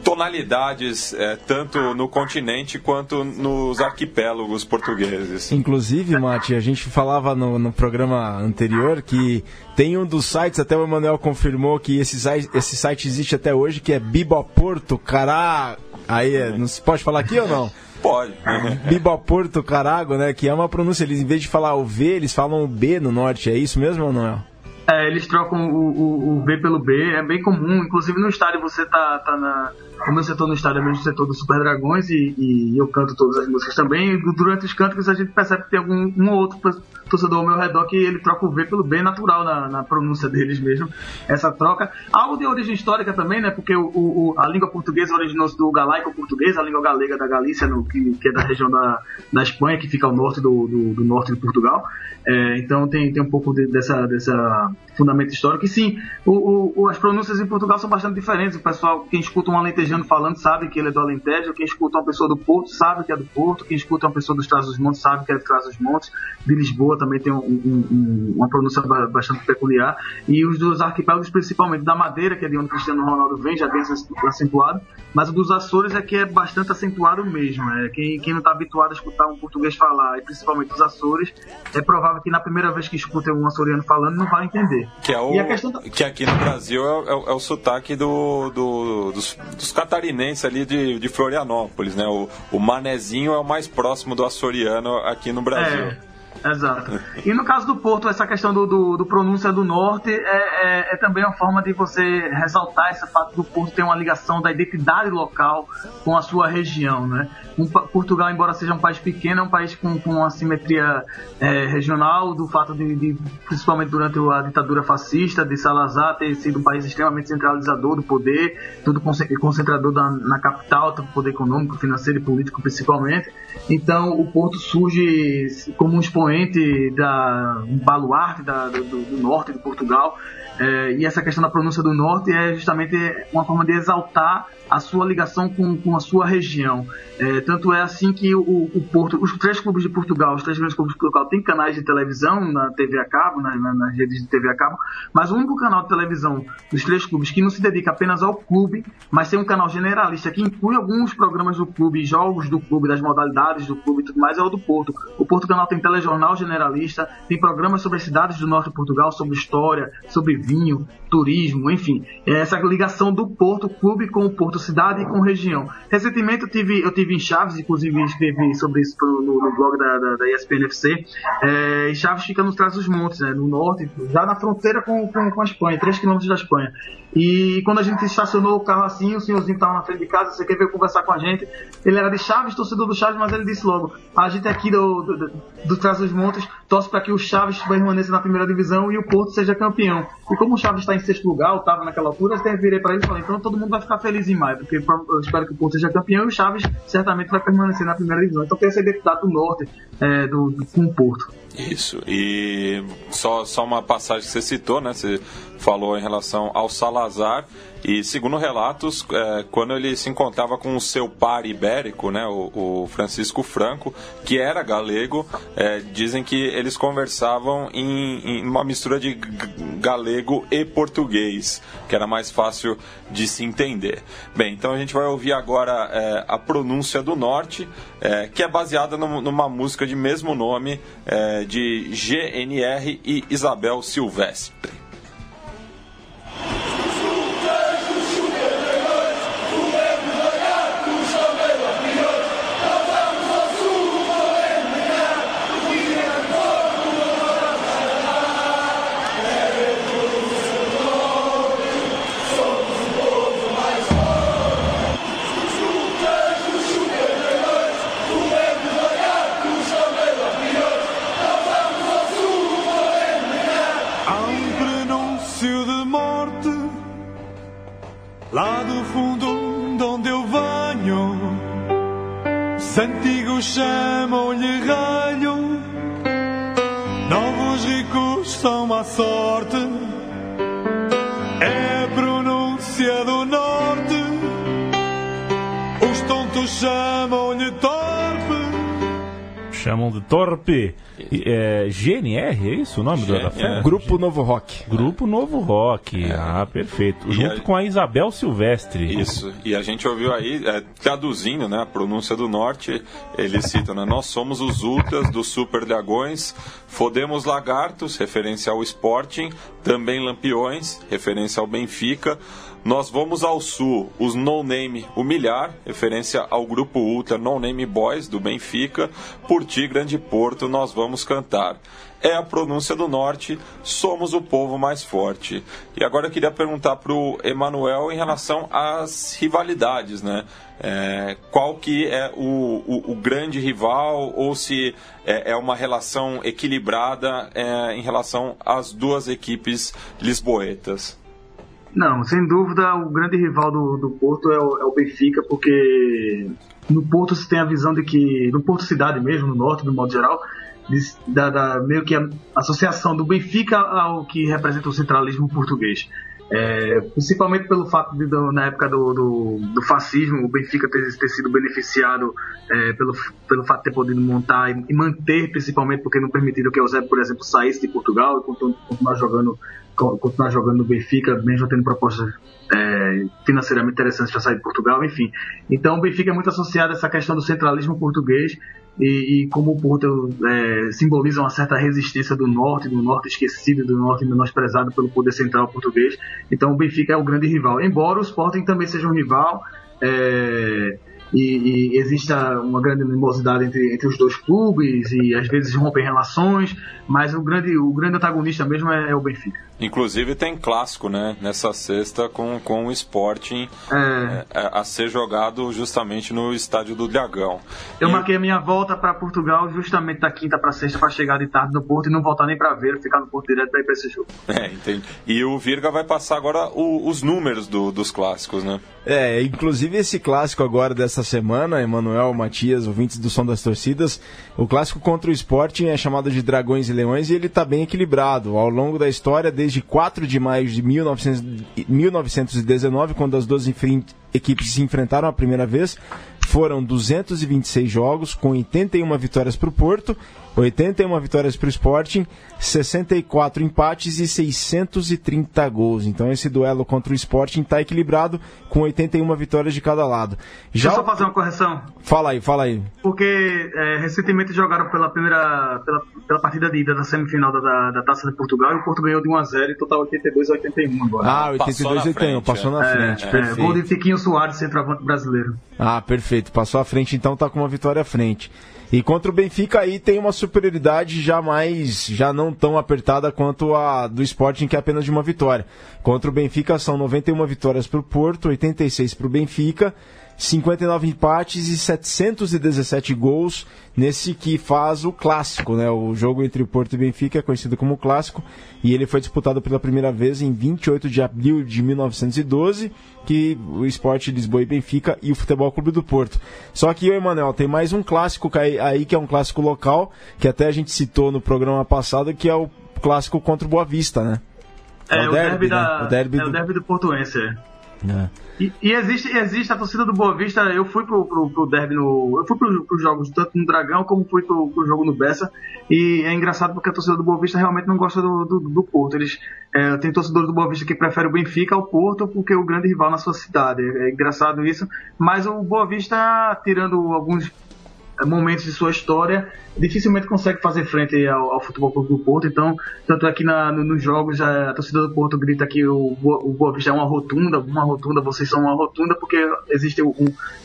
tonalidades, é, tanto no continente quanto nos arquipélagos portugueses. Inclusive, Mati, a gente falava no, no, programa anterior que tem um dos sites, até o Emanuel confirmou que esse, esse site existe até hoje, que é Biboporto, cará. Aí, é, não se pode falar aqui ou não? Pode. Biboporto, carago, né? Que é uma pronúncia, eles em vez de falar o V, eles falam o B no norte, é isso mesmo ou não é? É, eles trocam o, o, o, B pelo B, é bem comum. Inclusive no estádio você tá, tá na. Como eu setor no estádio é mesmo setor do Super Dragões e, e, eu canto todas as músicas também. Durante os cantos a gente percebe que tem algum um ou outro torcedor ao meu redor que ele troca o V pelo B natural na, na pronúncia deles mesmo, essa troca. Algo de origem histórica também, né? Porque o, o a língua portuguesa originou-se do galaico português, a língua galega da Galícia, no, que, que, é da região da, da Espanha, que fica ao norte do, do, do norte de Portugal. É, então tem, tem um pouco de, dessa, dessa fundamento histórico. E sim, o, o, as pronúncias em Portugal são bastante diferentes. O pessoal, quem escuta um alentejano falando, sabe que ele é do Alentejo. Quem escuta uma pessoa do Porto, sabe que é do Porto. Quem escuta uma pessoa dos Trás-os-Montes, sabe que é do Trás-os-Montes. De Lisboa também tem um, um, uma pronúncia bastante peculiar. E os dos arquipélagos, principalmente da Madeira, que é de onde Cristiano Ronaldo vem, já bem acentuado. Mas o dos Açores é que é bastante acentuado mesmo. É, quem, quem não está habituado a escutar um português falar, e principalmente os Açores, é provável que na primeira vez que escuta um açoriano falando não vai entender. Que, é o, da... que aqui no Brasil é, é, é o sotaque do, do dos, dos, catarinenses ali de, de Florianópolis, né? O, o manezinho é o mais próximo do açoriano aqui no Brasil. É. Exato. E no caso do Porto, essa questão do, do, do pronúncia do norte é, é, é, também uma forma de você ressaltar esse fato do Porto ter uma ligação da identidade local com a sua região, né? Um, Portugal, embora seja um país pequeno, é um país com, com uma simetria é, regional, do fato de, de, principalmente durante a ditadura fascista, de Salazar ter sido um país extremamente centralizador do poder, tudo concentrador da, na capital, do poder econômico, financeiro e político principalmente. Então, o Porto surge como um expoente da um baluarte da, do, do, norte de Portugal. É, e essa questão da pronúncia do norte é justamente uma forma de exaltar a sua ligação com, com a sua região. É, tanto é assim que o, o, Porto, os três clubes de Portugal, os três grandes clubes de Portugal têm canais de televisão na TV a cabo, na, na, nas redes de TV a cabo, mas o único canal de televisão dos três clubes que não se dedica apenas ao clube, mas tem um canal generalista que inclui alguns programas do clube, jogos do clube, das modalidades do clube e tudo mais, é o do Porto. O Porto Canal tem telejornal generalista, tem programas sobre as cidades do norte de Portugal, sobre história, sobre vinho, turismo, enfim. É essa ligação do Porto Clube com o Porto cidade e com região. Recentemente eu tive, eu tive em Chaves, inclusive escrevi sobre isso no, no blog da, da, da ESPNFC. É, Chaves fica nos trás dos montes, né, no norte, já na fronteira com, com, com a Espanha, 3 km da Espanha. E quando a gente estacionou o carro assim, o senhorzinho estava na frente de casa, você quer ver conversar com a gente. Ele era de Chaves, torcedor do Chaves, mas ele disse logo: a gente aqui do, do, do, do Trás dos Montes torce para que o Chaves permaneça na primeira divisão e o Porto seja campeão. E como o Chaves está em sexto lugar, ou estava naquela altura, eu virei para ele e falei: então todo mundo vai ficar feliz em maio, porque eu espero que o Porto seja campeão e o Chaves certamente vai permanecer na primeira divisão. Então tem essa identidade do norte é, do, do, com o Porto. Isso, e só, só uma passagem que você citou, né? Você falou em relação ao Salazar. E segundo relatos, é, quando ele se encontrava com o seu par ibérico, né, o, o Francisco Franco, que era galego, é, dizem que eles conversavam em, em, uma mistura de galego e português, que era mais fácil de se entender. Bem, então a gente vai ouvir agora é, a pronúncia do norte, é, que é baseada no, numa música de mesmo nome é, de GNR e Isabel Silvestre. Isso o nome GNR. da festa? Grupo Novo Rock. Grupo Novo Rock. Ah, perfeito. E Junto aí- com a Isabel Silvestre. Isso, e a gente ouviu aí, é, traduzindo né, a pronúncia do norte, eles citam, né, nós somos os ultras dos super dragões, fodemos lagartos, referência ao Sporting, também lampiões, referência ao Benfica, nós vamos ao sul, os no name humilhar, referência ao grupo ultra no name boys do Benfica, por ti grande porto nós vamos cantar. É a pronúncia do norte, somos o povo mais forte. E agora eu queria perguntar para o Emanuel em relação às rivalidades, né? É, qual que é o, o, o grande rival ou se é, é uma relação equilibrada é, em relação às duas equipes lisboetas? Não, sem dúvida, o grande rival do, do Porto é o, é o Benfica, porque no Porto se tem a visão de que, no Porto Cidade mesmo, no norte, do modo geral, da, da- meio que a associação do Benfica ao que representa o centralismo português. É, principalmente pelo fato de, do- na época do, do, do fascismo, o Benfica ter, ter sido beneficiado é, pelo, pelo fato de ter podido montar e, e manter, principalmente porque não permitiram que o Eusébio, por exemplo, saísse de Portugal e continu- continuar jogando continuar jogando no Benfica, mesmo tendo propostas é, financeiramente interessantes para sair de Portugal, enfim. Então o Benfica é muito associado a essa questão do centralismo português e, e como o Porto é, simboliza uma certa resistência do norte, do norte esquecido, do norte menosprezado pelo poder central português. Então o Benfica é o grande rival. Embora o Sporting também seja um rival, é, e, e exista uma grande animosidade entre, entre os dois clubes e às vezes rompem relações, mas o grande, o grande antagonista mesmo é, é o Benfica. Inclusive tem clássico, né? Nessa sexta com, com o Sporting É, é, a ser jogado justamente no estádio do Dragão. eu E- marquei a minha volta para Portugal justamente da quinta para sexta para chegar de tarde no Porto e não voltar nem para ver, ficar no Porto direto para ir para esse jogo. É, entendi. E o Virga vai passar agora o- os números do- dos clássicos, né? É, inclusive esse clássico agora dessa semana, Emanuel, Matias, ouvintes do Som das Torcidas, o clássico contra o Sporting é chamado de Dragões e Leões e ele está bem equilibrado. Ao longo da história, desde 4 de maio de 1900 1919, quando as duas equipes se enfrentaram a primeira vez, foram 226 jogos, com 81 vitórias para o Porto, 81 vitórias para o Sporting, 64 empates e 630 gols. Então esse duelo contra o Sporting está equilibrado, com 81 vitórias de cada lado. Deixa Já eu só fazer uma correção. Fala aí, fala aí. Porque é, recentemente jogaram pela primeira pela, pela partida de ida da semifinal da, da, Taça de Portugal e o Porto ganhou de 1 a 0 e total 82 a 81 agora. Ah, Passou 82 na 81, frente, passou é. na É, frente, é, perfeito. gol de Tiquinho Soares, centroavante brasileiro. Ah, perfeito. Passou à frente, então tá com uma vitória à frente. E contra o Benfica aí tem uma superioridade já mais, já não tão apertada quanto a do Sporting, que é apenas de uma vitória. Contra o Benfica são 91 vitórias para o Porto, 86 para o Benfica, 59 empates e 717 gols nesse que faz o clássico, né? O jogo entre o Porto e Benfica é conhecido como clássico e ele foi disputado pela primeira vez em 28 de abril de 1912, que o Esporte Lisboa e Benfica e o Futebol Clube do Porto. Só que, Emanuel, tem mais um clássico aí, que é um clássico local, que até a gente citou no programa passado, que é o clássico contra o Boa Vista, né? É, o derby, né? da, O derby é do- o derby do Portuense. É. E, e existe, existe a torcida do Boa Vista. Eu fui pro, pro, pro derby no. Eu fui pro, pros jogos tanto no Dragão como fui pro, pro jogo no Bessa. E é engraçado porque a torcida do Boa Vista realmente não gosta do, do, do Porto. Eles é, tem torcedores do Boa Vista que preferem o Benfica ao Porto porque é o grande rival na sua cidade. É, é engraçado isso. Mas o Boa Vista, tirando alguns é, momentos de sua história, dificilmente consegue fazer frente ao, ao futebol Clube do Porto. Então, tanto é que na, no- nos jogos já a torcida do Porto grita que o, o Boa Vista é uma rotunda, uma rotunda, vocês são uma rotunda, porque existe um,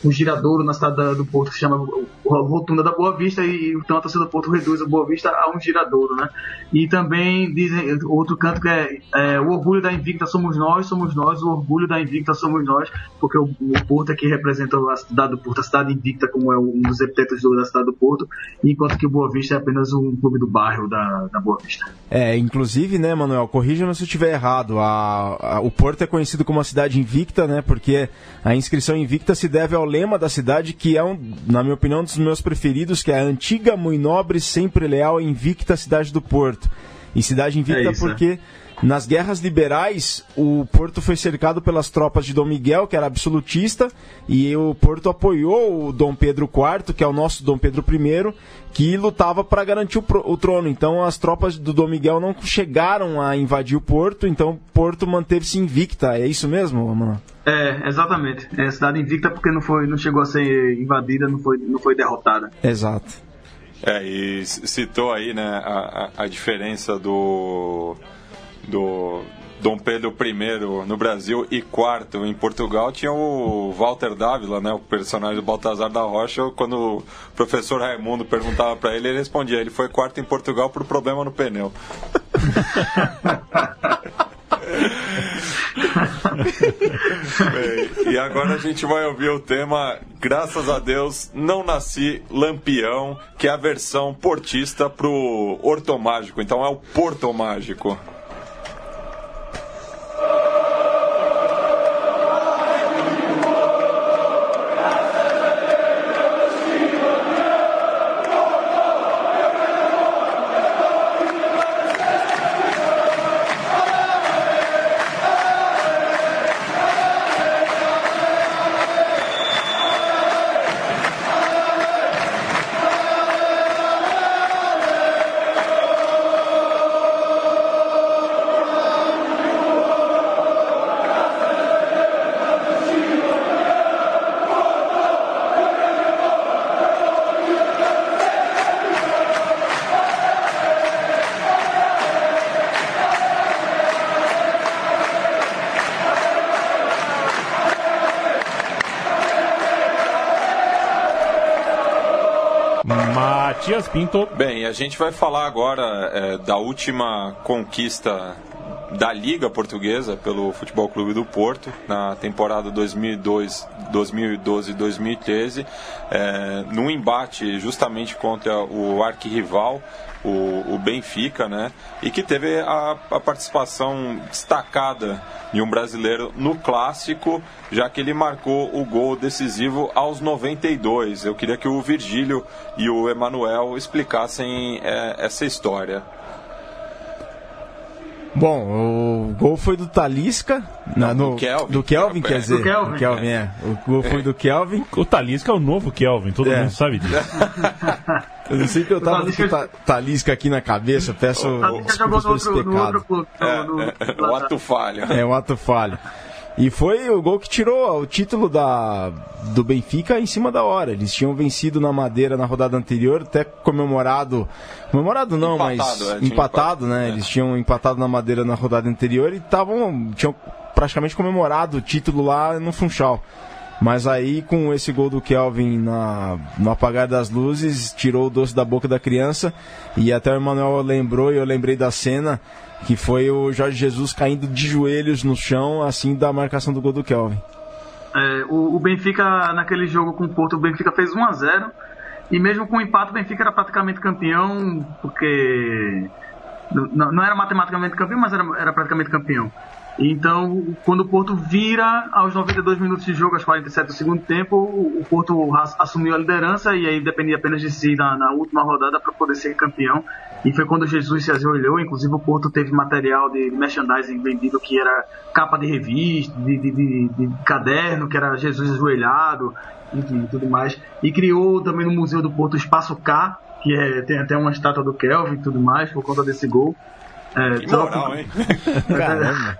um giradouro na cidade da- do Porto que se chama Rotunda da Boa Vista, e então a torcida do Porto reduz o Boa Vista a um giradouro, né? E também dizem outro canto que é, é, o orgulho da Invicta somos nós, somos nós, o orgulho da Invicta somos nós, porque o, o Porto é que representa a cidade do Porto, a cidade invicta, como é um dos epitetos do- da cidade do Porto, enquanto que o Boa Vista é apenas um clube do bairro da, da Boa Vista. É, inclusive, né, Manuel, corrija-me se eu estiver errado. A, a- o Porto é conhecido como uma cidade invicta, né? Porque a inscrição invicta se deve ao lema da cidade, que é, um, na minha opinião, um dos meus preferidos, que é a antiga, muito nobre, sempre leal, invicta cidade do Porto. E cidade invicta É isso, porque Nas guerras liberais, o Porto foi cercado pelas tropas de Dom Miguel, que era absolutista, e o Porto apoiou o Dom Pedro IV, que é o nosso Dom Pedro I, que lutava para garantir o, trono. Então as tropas do Dom Miguel não chegaram a invadir o Porto, então o Porto manteve-se invicta. É isso mesmo, mano? É, exatamente. É cidade invicta porque não, foi, não chegou a ser invadida, não foi, não foi derrotada. Exato. É, e citou aí né, a, a diferença do do Dom Pedro I no Brasil e quarto em Portugal tinha o Walter Dávila, né, o personagem do Baltazar da Rocha. Quando o professor Raimundo perguntava para ele, ele respondia: ele foi quarto em Portugal por problema no pneu. Bem, e agora a gente vai ouvir o tema Graças a Deus Não Nasci Lampião, que é a versão portista pro Ortomágico. Então é o Porto Mágico. Pinto. Bem, a gente vai falar agora é, da última conquista da Liga Portuguesa pelo Futebol Clube do Porto na temporada 2012-2013, é, num embate justamente contra o arquirrival, o, o Benfica, né? E que teve a, a participação destacada de um brasileiro no clássico, já que ele marcou o gol decisivo aos 92. Eu queria que o Virgílio e o Emanuel explicassem é, essa história. Bom, o gol foi do Talisca. Não, no, do Kelvin. Do Kelvin, quer dizer. Do Kelvin. Kelvin é. O gol foi do Kelvin. O Talisca é o novo Kelvin, todo é. mundo sabe disso. eu não sei que eu tava com Talisca aqui na cabeça, peço desculpas por esse pecado. É, é, o ato falho. É, o ato falho. E foi o gol que tirou o título da, do Benfica em cima da hora. Eles tinham vencido na Madeira na rodada anterior, até comemorado. Comemorado não, empatado, mas é, empatado, empatado, né? É. Eles tinham empatado na Madeira na rodada anterior e estavam. tinham praticamente comemorado o título lá no Funchal. Mas aí, com esse gol do Kelvin na, no apagar das luzes, tirou o doce da boca da criança. E até o Emanuel lembrou, e eu lembrei da cena, que foi o Jorge Jesus caindo de joelhos no chão, assim, da marcação do gol do Kelvin. É, o, o, Benfica, naquele jogo com o Porto, o Benfica fez 1 a 0 E mesmo com o empate, o Benfica era praticamente campeão, porque. Não, não era matematicamente campeão, mas era, era praticamente campeão. Então, quando o Porto vira aos 92 minutos de jogo, aos 47 do segundo tempo, o Porto assumiu a liderança e aí dependia apenas de si na, na última rodada para poder ser campeão. E foi quando Jesus se ajoelhou. Inclusive, o Porto teve material de merchandising vendido que era capa de revista, de, de, de, de caderno, que era Jesus ajoelhado, enfim, tudo mais. E criou também no Museu do Porto o Espaço K, que é, tem até uma estátua do Kelvin e tudo mais, por conta desse gol. É, que moral, hein? Caramba.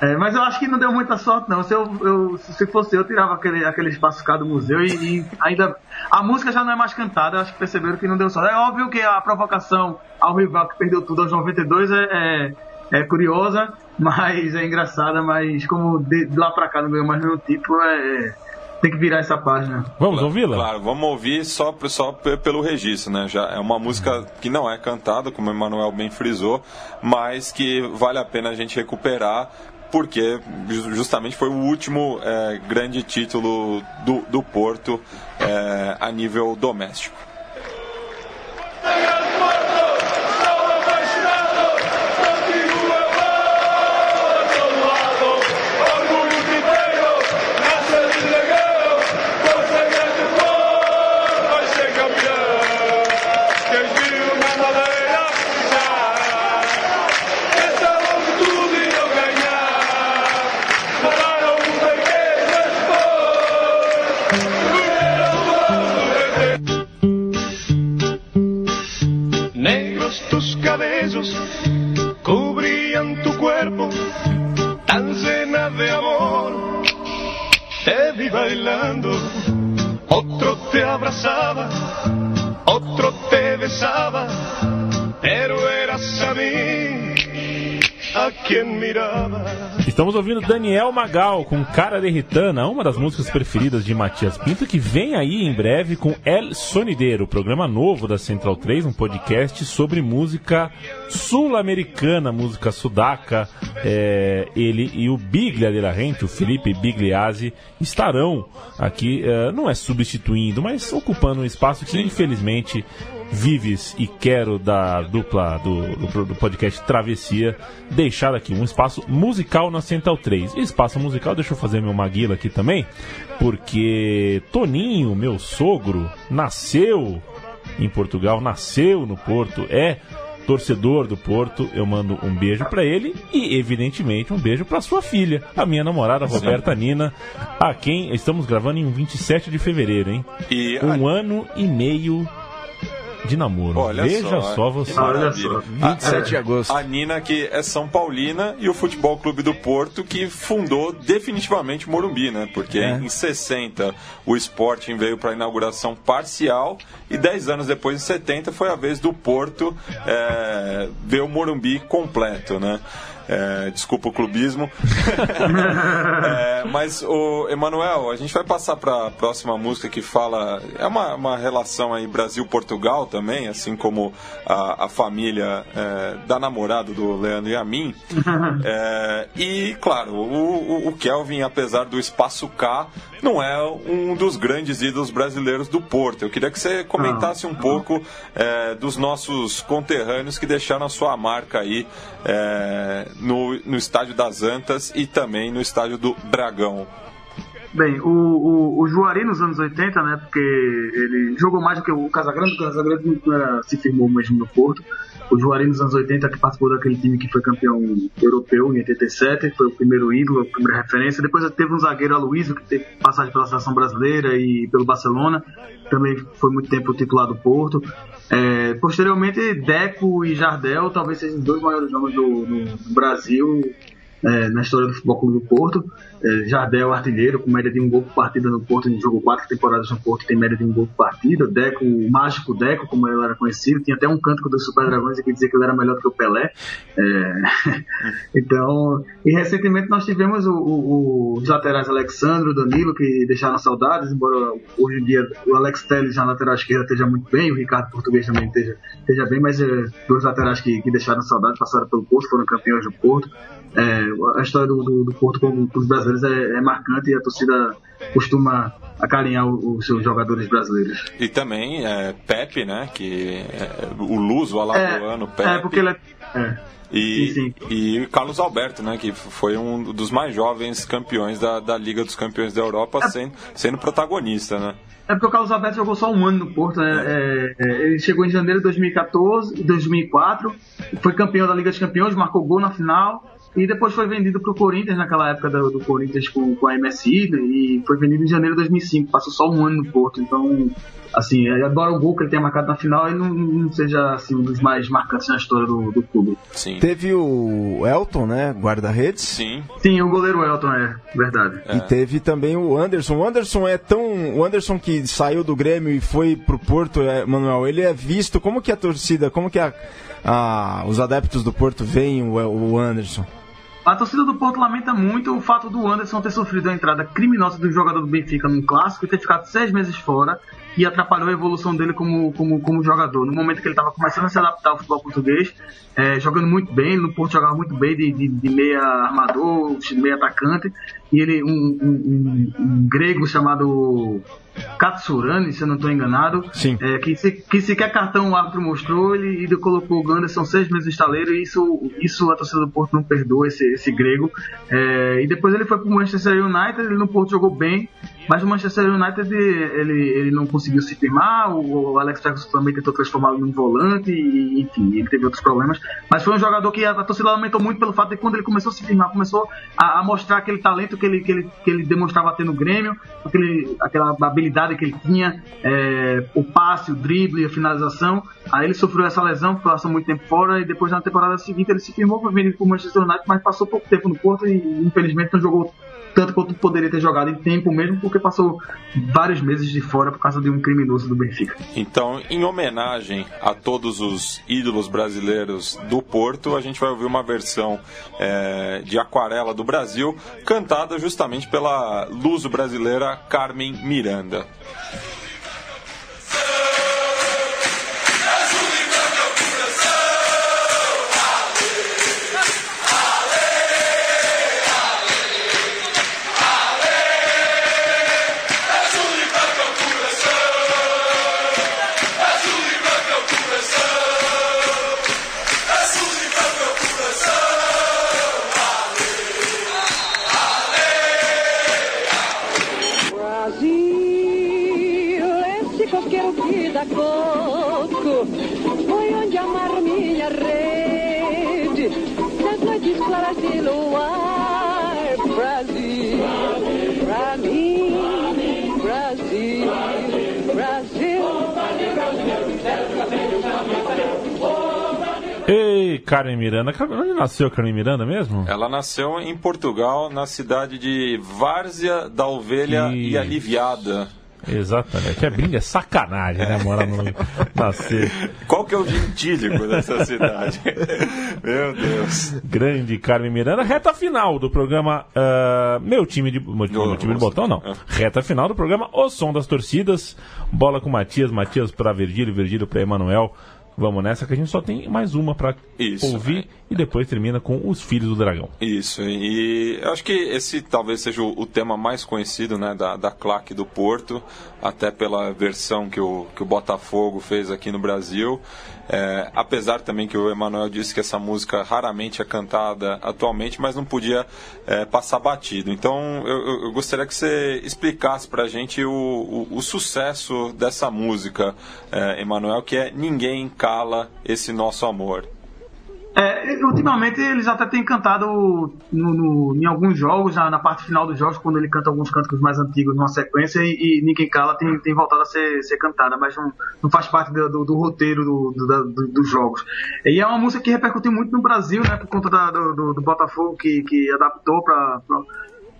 É, mas eu acho que não deu muita sorte, não. Se, eu, eu se fosse eu, tirava aquele, aquele espaço cá do museu e, e, ainda. A música já não é mais cantada, acho que perceberam que não deu sorte. É óbvio que a provocação ao rival que perdeu tudo aos 92 é, é, é curiosa, mas é engraçada, mas como de, de lá pra cá não ganhou mais nenhum título, é tem que virar essa página. Vamos ouvi-la? Claro, vamos ouvir só, só pelo registro, né? Já é uma música que não é cantada, como o Emanuel bem frisou, mas que vale a pena a gente recuperar porque justamente foi o último é, grande título do, do Porto é, a nível doméstico. Estamos ouvindo Daniel Magal com Cara de Ritana, uma das músicas preferidas de Matias Pinto, que vem aí em breve com El Sonideiro, programa novo da Central 3, um podcast sobre música sul-americana, música sudaca. É, ele e o Biglia de la Rente, o Felipe Bigliazzi, estarão aqui, é, não é substituindo, mas ocupando um espaço que infelizmente Vives e Quero da dupla do, do, do, podcast Travessia deixar aqui um espaço musical na Central 3. Espaço musical, deixa eu fazer meu maguila aqui também, porque Toninho, meu sogro, nasceu em Portugal, nasceu no Porto, é torcedor do Porto. Eu mando um beijo para ele e, evidentemente, um beijo para sua filha, a minha namorada Roberta Nina, a quem estamos gravando em 27 de fevereiro, hein? E um a- ano e meio de namoro. Olha Veja só, só, você. Olha só. 27 de agosto. A Nina, que é São Paulina, e o Futebol Clube do Porto, que fundou definitivamente Morumbi, né? Porque É. em 60 o Sporting veio para a inauguração parcial e 10 anos depois, em 70, foi a vez do Porto é, ver o Morumbi completo, né? É, desculpa o clubismo. É, mas, o Emanuel, a gente vai passar para a próxima música que fala. É uma, uma relação aí Brasil-Portugal também, assim como a, a família é, da namorada do Leandro e a mim. É, e, claro, o, o- o Kelvin, apesar do espaço K, não é um dos grandes ídolos brasileiros do Porto. Eu queria que você comentasse um pouco é, dos nossos conterrâneos que deixaram a sua marca aí é, no, no estádio das Antas e também no estádio do Dragão. Bem, o, o, o Juari nos anos 80, né? Porque ele jogou mais do que o Casagrande, o Casagrande se firmou mesmo no Porto. O Juari nos anos 80 que participou daquele time que foi campeão europeu em 87, foi o primeiro ídolo, a primeira referência. Depois teve um zagueiro Aloysio que teve passagem pela seleção brasileira e pelo Barcelona, também foi muito tempo titular do Porto. É, posteriormente, Deco e Jardel talvez sejam os dois maiores nomes do- do Brasil é, na história do Futebol Clube do Porto. É, Jardel, artilheiro, com média de um gol por partida no Porto, ele jogou quatro temporadas no Porto, tem média de um gol por partida. Deco, o mágico Deco, como ele era conhecido, tinha até um cântico dos Super Dragões que dizia que ele era melhor do que o Pelé. É, então, e recentemente nós tivemos o- o- os laterais Alexandre Danilo, que deixaram saudades, embora hoje em dia o Alex Telles na lateral esquerda esteja muito bem, o Ricardo Português também esteja, esteja bem, mas é, dois laterais que, que deixaram saudades, passaram pelo Porto, foram campeões do Porto. É, a história do, do, do Porto com, com os brasileiros é, é marcante e a torcida costuma acarinhar os seus jogadores brasileiros. E também é, Pepe, né? Que é, o Luso, o alagoano, Pepe. É, porque ele é. é. E, Sim, sim. e Carlos Alberto, né, que foi um dos mais jovens campeões da, da Liga dos Campeões da Europa, sendo, sendo protagonista, né? É porque o Carlos Alberto jogou só um ano no Porto, né? É, é, ele chegou em janeiro de 2014, 2004, foi campeão da Liga dos Campeões, marcou gol na final e depois foi vendido para o Corinthians naquela época do, do Corinthians com, com a MSI né? e foi vendido em janeiro de 2005. Passou só um ano no Porto, então assim, é, embora o gol que ele tenha marcado na final, ele não, não seja assim, um dos mais marcantes na história do, do clube. Sim. Teve o Elton, né? Guarda-redes. Sim. Sim, o goleiro Elton é verdade. E teve também o Anderson. O Anderson é tão. O Anderson que saiu do Grêmio e foi pro Porto, é, Manuel, ele é visto. Como que a torcida, como que a, a- os adeptos do Porto veem o, o Anderson? A torcida do Porto lamenta muito o fato do Anderson ter sofrido a entrada criminosa do jogador do Benfica num clássico e ter ficado seis meses fora e atrapalhou a evolução dele como, como, como jogador. No momento que ele estava começando a se adaptar ao futebol português, eh, jogando muito bem, no Porto jogava muito bem de, de, de meia armador, de meia atacante, e ele, um, um, um- um grego chamado Katsurani, se eu não estou enganado, Sim. é, que, se, que sequer cartão o árbitro mostrou, ele, colocou o Ganderson seis meses no estaleiro e isso, isso a torcida do Porto não perdoa, esse, esse grego. É, e depois ele foi pro Manchester United, ele no Porto jogou bem, mas o Manchester United ele, ele não conseguiu se firmar, o, o Alex Ferguson também tentou transformá-lo num volante, e, enfim, ele teve outros problemas. Mas foi um jogador que a, a torcida lamentou muito pelo fato de quando ele começou a se firmar, começou a, a mostrar aquele talento que ele, que, ele, que ele demonstrava ter no Grêmio, aquele, aquela habilidade habilidade que ele tinha, é, o passe, o drible, a finalização. Aí ele sofreu essa lesão, passou muito tempo fora, e depois na temporada seguinte ele se firmou para vir para o Manchester United, mas passou pouco tempo no Porto e infelizmente não jogou tanto quanto poderia ter jogado em tempo mesmo, porque passou vários meses de fora por causa de um criminoso do Benfica. Então, em homenagem a todos os ídolos brasileiros do Porto, a gente vai ouvir uma versão é, de Aquarela do Brasil, cantada justamente pela luso brasileira Carmen Miranda. Carmen Miranda. Onde nasceu Carmen Miranda mesmo? Ela nasceu em Portugal, na cidade de Várzea da Ovelha e, e Aliviada. Exatamente. É brinca, é sacanagem, né? Morar no. Nascer. Qual que é o gentílico dessa cidade? Meu Deus. Grande Carmen Miranda. Reta final do programa uh, Meu Time de. Meu, meu time de botão, não. Reta final do programa O Som das Torcidas. Bola com Matias, Matias para Virgílio, Virgílio para Emanuel. Vamos nessa que a gente só tem mais uma para ouvir é. e depois termina com Os Filhos do Dragão. Isso, e eu acho que esse talvez seja o, o tema mais conhecido né, da, da claque do Porto, até pela versão que o, que o Botafogo fez aqui no Brasil. É, apesar também que o Emanuel disse que essa música raramente é cantada atualmente, mas não podia é, passar batido. Então eu, eu, gostaria que você explicasse para a gente o, o, o, sucesso dessa música, é, Emanuel, que é Ninguém Cala Esse Nosso Amor. É, ultimamente eles até têm cantado no, no, em alguns jogos, na, na, parte final dos jogos, quando ele canta alguns cânticos mais antigos numa sequência, e, e Ninguém Cala tem, tem voltado a ser, ser cantada, mas não, não faz parte do, do, do roteiro do, do, dos jogos. E é uma música que repercutiu muito no Brasil, né, por conta da, do, Botafogo, que, que adaptou para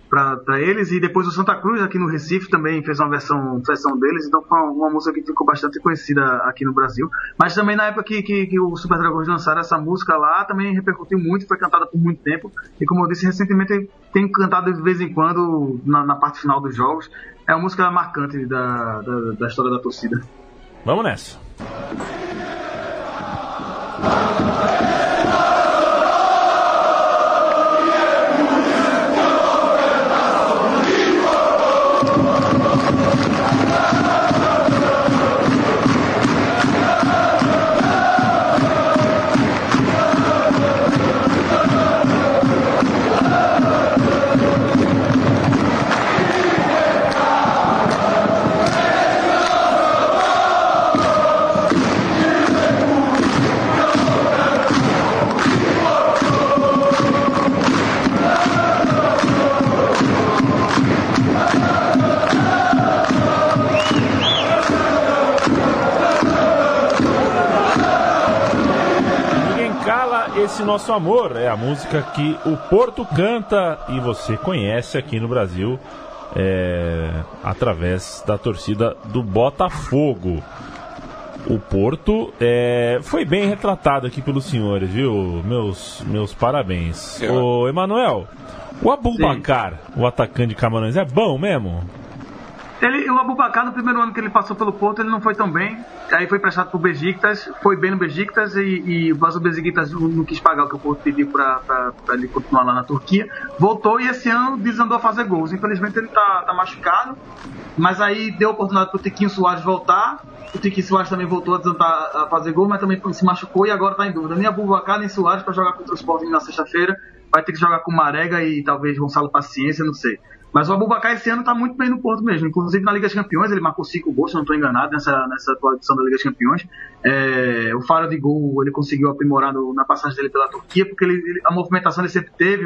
para eles e depois o Santa Cruz aqui no Recife também fez uma versão, versão deles, então foi uma, uma, música que ficou bastante conhecida aqui no Brasil. Mas também na época que, que, que o Super Dragões lançaram essa música lá, também repercutiu muito, foi cantada por muito tempo. E como eu disse, recentemente tem cantado de vez em quando na, na parte final dos jogos. É uma música marcante da, da, da história da torcida. Vamos nessa. Nosso Amor é a música que o Porto canta e você conhece aqui no Brasil é, através da torcida do Botafogo. O Porto é, foi bem retratado aqui pelos senhores, viu? Meus, meus parabéns. É. Ô, Emanuel, o Abubacar, o atacante de Camarões, é bom mesmo? Ele, o Abubacar, no primeiro ano que ele passou pelo Porto, ele não foi tão bem. Aí foi prestado pro Besiktas, foi bem no Besiktas e, e mas o Besiktas não quis pagar o que o Porto pediu para ele continuar lá na Turquia. Voltou e esse ano desandou a fazer gols. Infelizmente ele tá, tá machucado, mas aí deu oportunidade pro Tiquinho Soares voltar. O Tiquinho Soares também voltou a desandar a fazer gol, mas também se machucou e agora tá em dúvida. Nem Abubacar nem Soares para jogar contra o Sporting na sexta-feira. Vai ter que jogar com Marega e talvez Gonçalo Paciência, não sei. Mas o Abubacar esse ano está muito bem no Porto mesmo. Inclusive na Liga dos Campeões, ele marcou cinco gols, se não estou enganado, nessa, nessa atual edição da Liga dos Campeões. É, o faro de gol ele conseguiu aprimorar no, na passagem dele pela Turquia, porque ele, a movimentação ele sempre teve.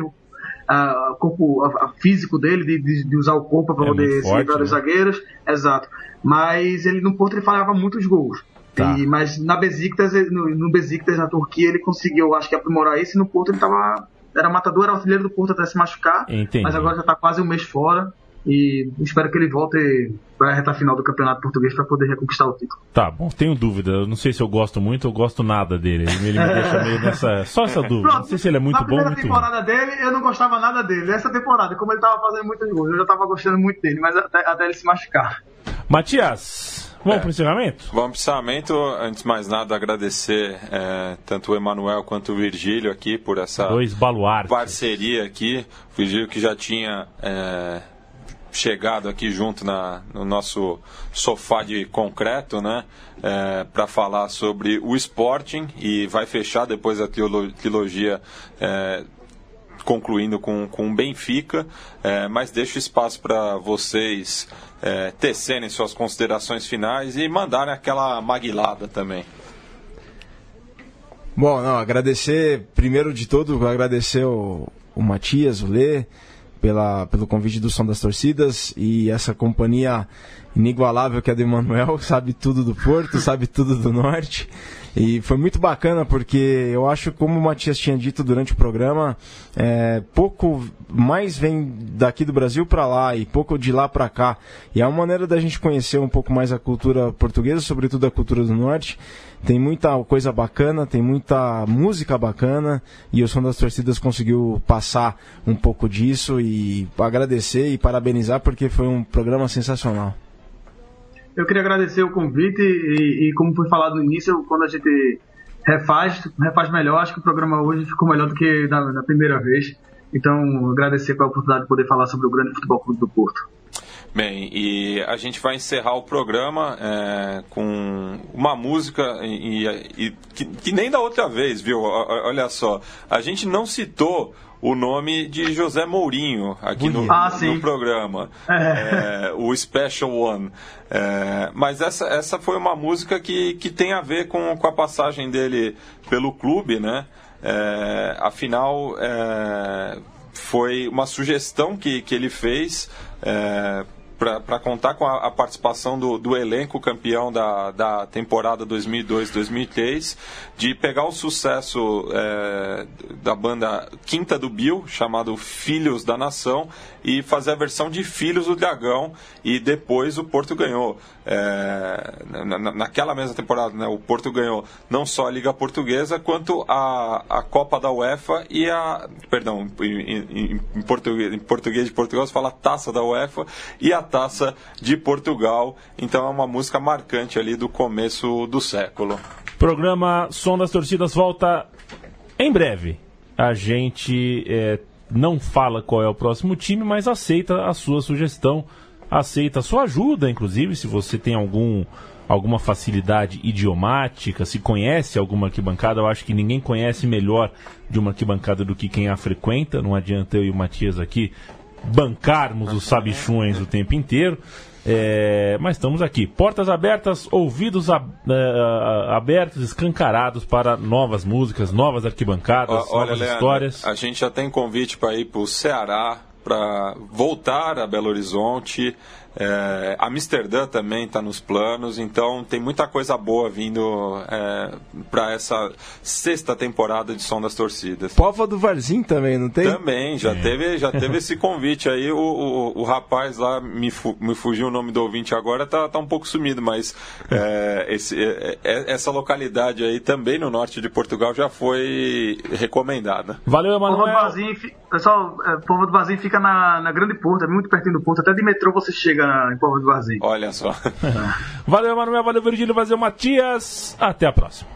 a, corpo a, a físico dele, de, de, de, usar o corpo para É poder se livrar forte, dos né? zagueiros. Exato. Mas ele no Porto ele falhava muitos gols. Tá. E- mas na Besiktas, no, no Besiktas, na Turquia, ele conseguiu, acho que, aprimorar isso. E no Porto ele tava. Era matador, era artilheiro do Porto até se machucar. Entendi. Mas agora já tá quase um mês fora. E espero que ele volte para a reta final do Campeonato Português para poder reconquistar o título. Tá, bom, tenho dúvida. Eu não sei se eu gosto muito ou gosto nada dele. Ele, me deixa meio nessa. Só essa dúvida. Não sei se ele é muito na bom ou primeira ruim. temporada dele, eu não gostava nada dele. Essa temporada, como ele tava fazendo muitos gols, eu já tava gostando muito dele, mas até, até ele se machucar. Matias, vamos É. pro encerramento? Vamos para o encerramento. Antes de mais nada, agradecer é, tanto o Emanuel quanto o Virgílio aqui por essa Dois baluartes. parceria aqui. O Virgílio que já tinha é, chegado aqui junto na, no nosso sofá de concreto, né? para falar sobre o Sporting e vai fechar depois a trilogia é, concluindo com, com o Benfica, é, mas deixo espaço para vocês é, tecerem suas considerações finais e mandarem aquela maguilada também. Bom, não, agradecer, primeiro de tudo, agradecer o, o Matias, o Lê, pela, pelo convite do Som das Torcidas e essa companhia inigualável que é do Emanuel, sabe tudo do Porto, sabe tudo do Norte. E foi muito bacana porque eu acho, como o Matias tinha dito durante o programa, é, pouco mais vem daqui do Brasil para lá e pouco de lá para cá. E é uma maneira da gente conhecer um pouco mais a cultura portuguesa, sobretudo a cultura do Norte. Tem muita coisa bacana, tem muita música bacana e o Som das Torcidas conseguiu passar um pouco disso e agradecer e parabenizar porque foi um programa sensacional. Eu queria agradecer o convite e, e como foi falado no início, quando a gente refaz, refaz melhor, acho que o programa hoje ficou melhor do que na, primeira vez. Então, agradecer pela oportunidade de poder falar sobre o grande futebol clube do Porto. Bem, e a gente vai encerrar o programa é, com uma música e, e- que, que nem da outra vez, viu? Olha só, a gente não citou o nome de José Mourinho aqui no, Ah, no programa, É, o Special One. É, mas essa, essa foi uma música que, que tem a ver com, com a passagem dele pelo clube, né? É, afinal, é, foi uma sugestão que, que ele fez é, para contar com a, a participação do, do elenco campeão da, da temporada 2002-2003, de pegar o sucesso é, da banda Quinta do Bill, chamado Filhos da Nação, e fazer a versão de Filhos do Dragão, e depois o Porto ganhou. É, na, na- naquela mesma temporada, né, o Porto ganhou não só a Liga Portuguesa, quanto a, a Copa da UEFA e a. Perdão, em, em- em português, em português de Portugal se fala Taça da UEFA e a Taça de Portugal. Então é uma música marcante ali do começo do século. Programa Som das Torcidas volta em breve. A gente é, não fala qual é o próximo time, mas aceita a sua sugestão, aceita a sua ajuda, inclusive, se você tem algum alguma facilidade idiomática, se conhece alguma arquibancada, eu acho que ninguém conhece melhor de uma arquibancada do que quem a frequenta, não adianta eu e o Matias aqui bancarmos os sabichões o tempo inteiro. É, mas estamos aqui, portas abertas, ouvidos ab- eh, abertos, escancarados para novas músicas, novas arquibancadas, Olha, novas Leandro, histórias. a gente já tem convite para ir para o Ceará, para voltar a Belo Horizonte. É, Amsterdã também está nos planos, então tem muita coisa boa vindo para essa sexta temporada de Som das Torcidas. Pova do Varzim também, não tem? Também, já, teve, já teve esse convite aí. O, o, o rapaz lá, me, fu- me fugiu o nome do ouvinte agora, tá, tá um pouco sumido, mas é, esse- é, é- essa localidade aí também no norte de Portugal já foi recomendada. Valeu, Emanuel. Pessoal, é, Povo do Varzim fica na, na Grande Porto, é muito pertinho do Porto, até de metrô você chega na- em Povo do Varzim. Olha só. Valeu, Emanuel. Valeu, Virgílio. Valeu, Matias. Até a próxima.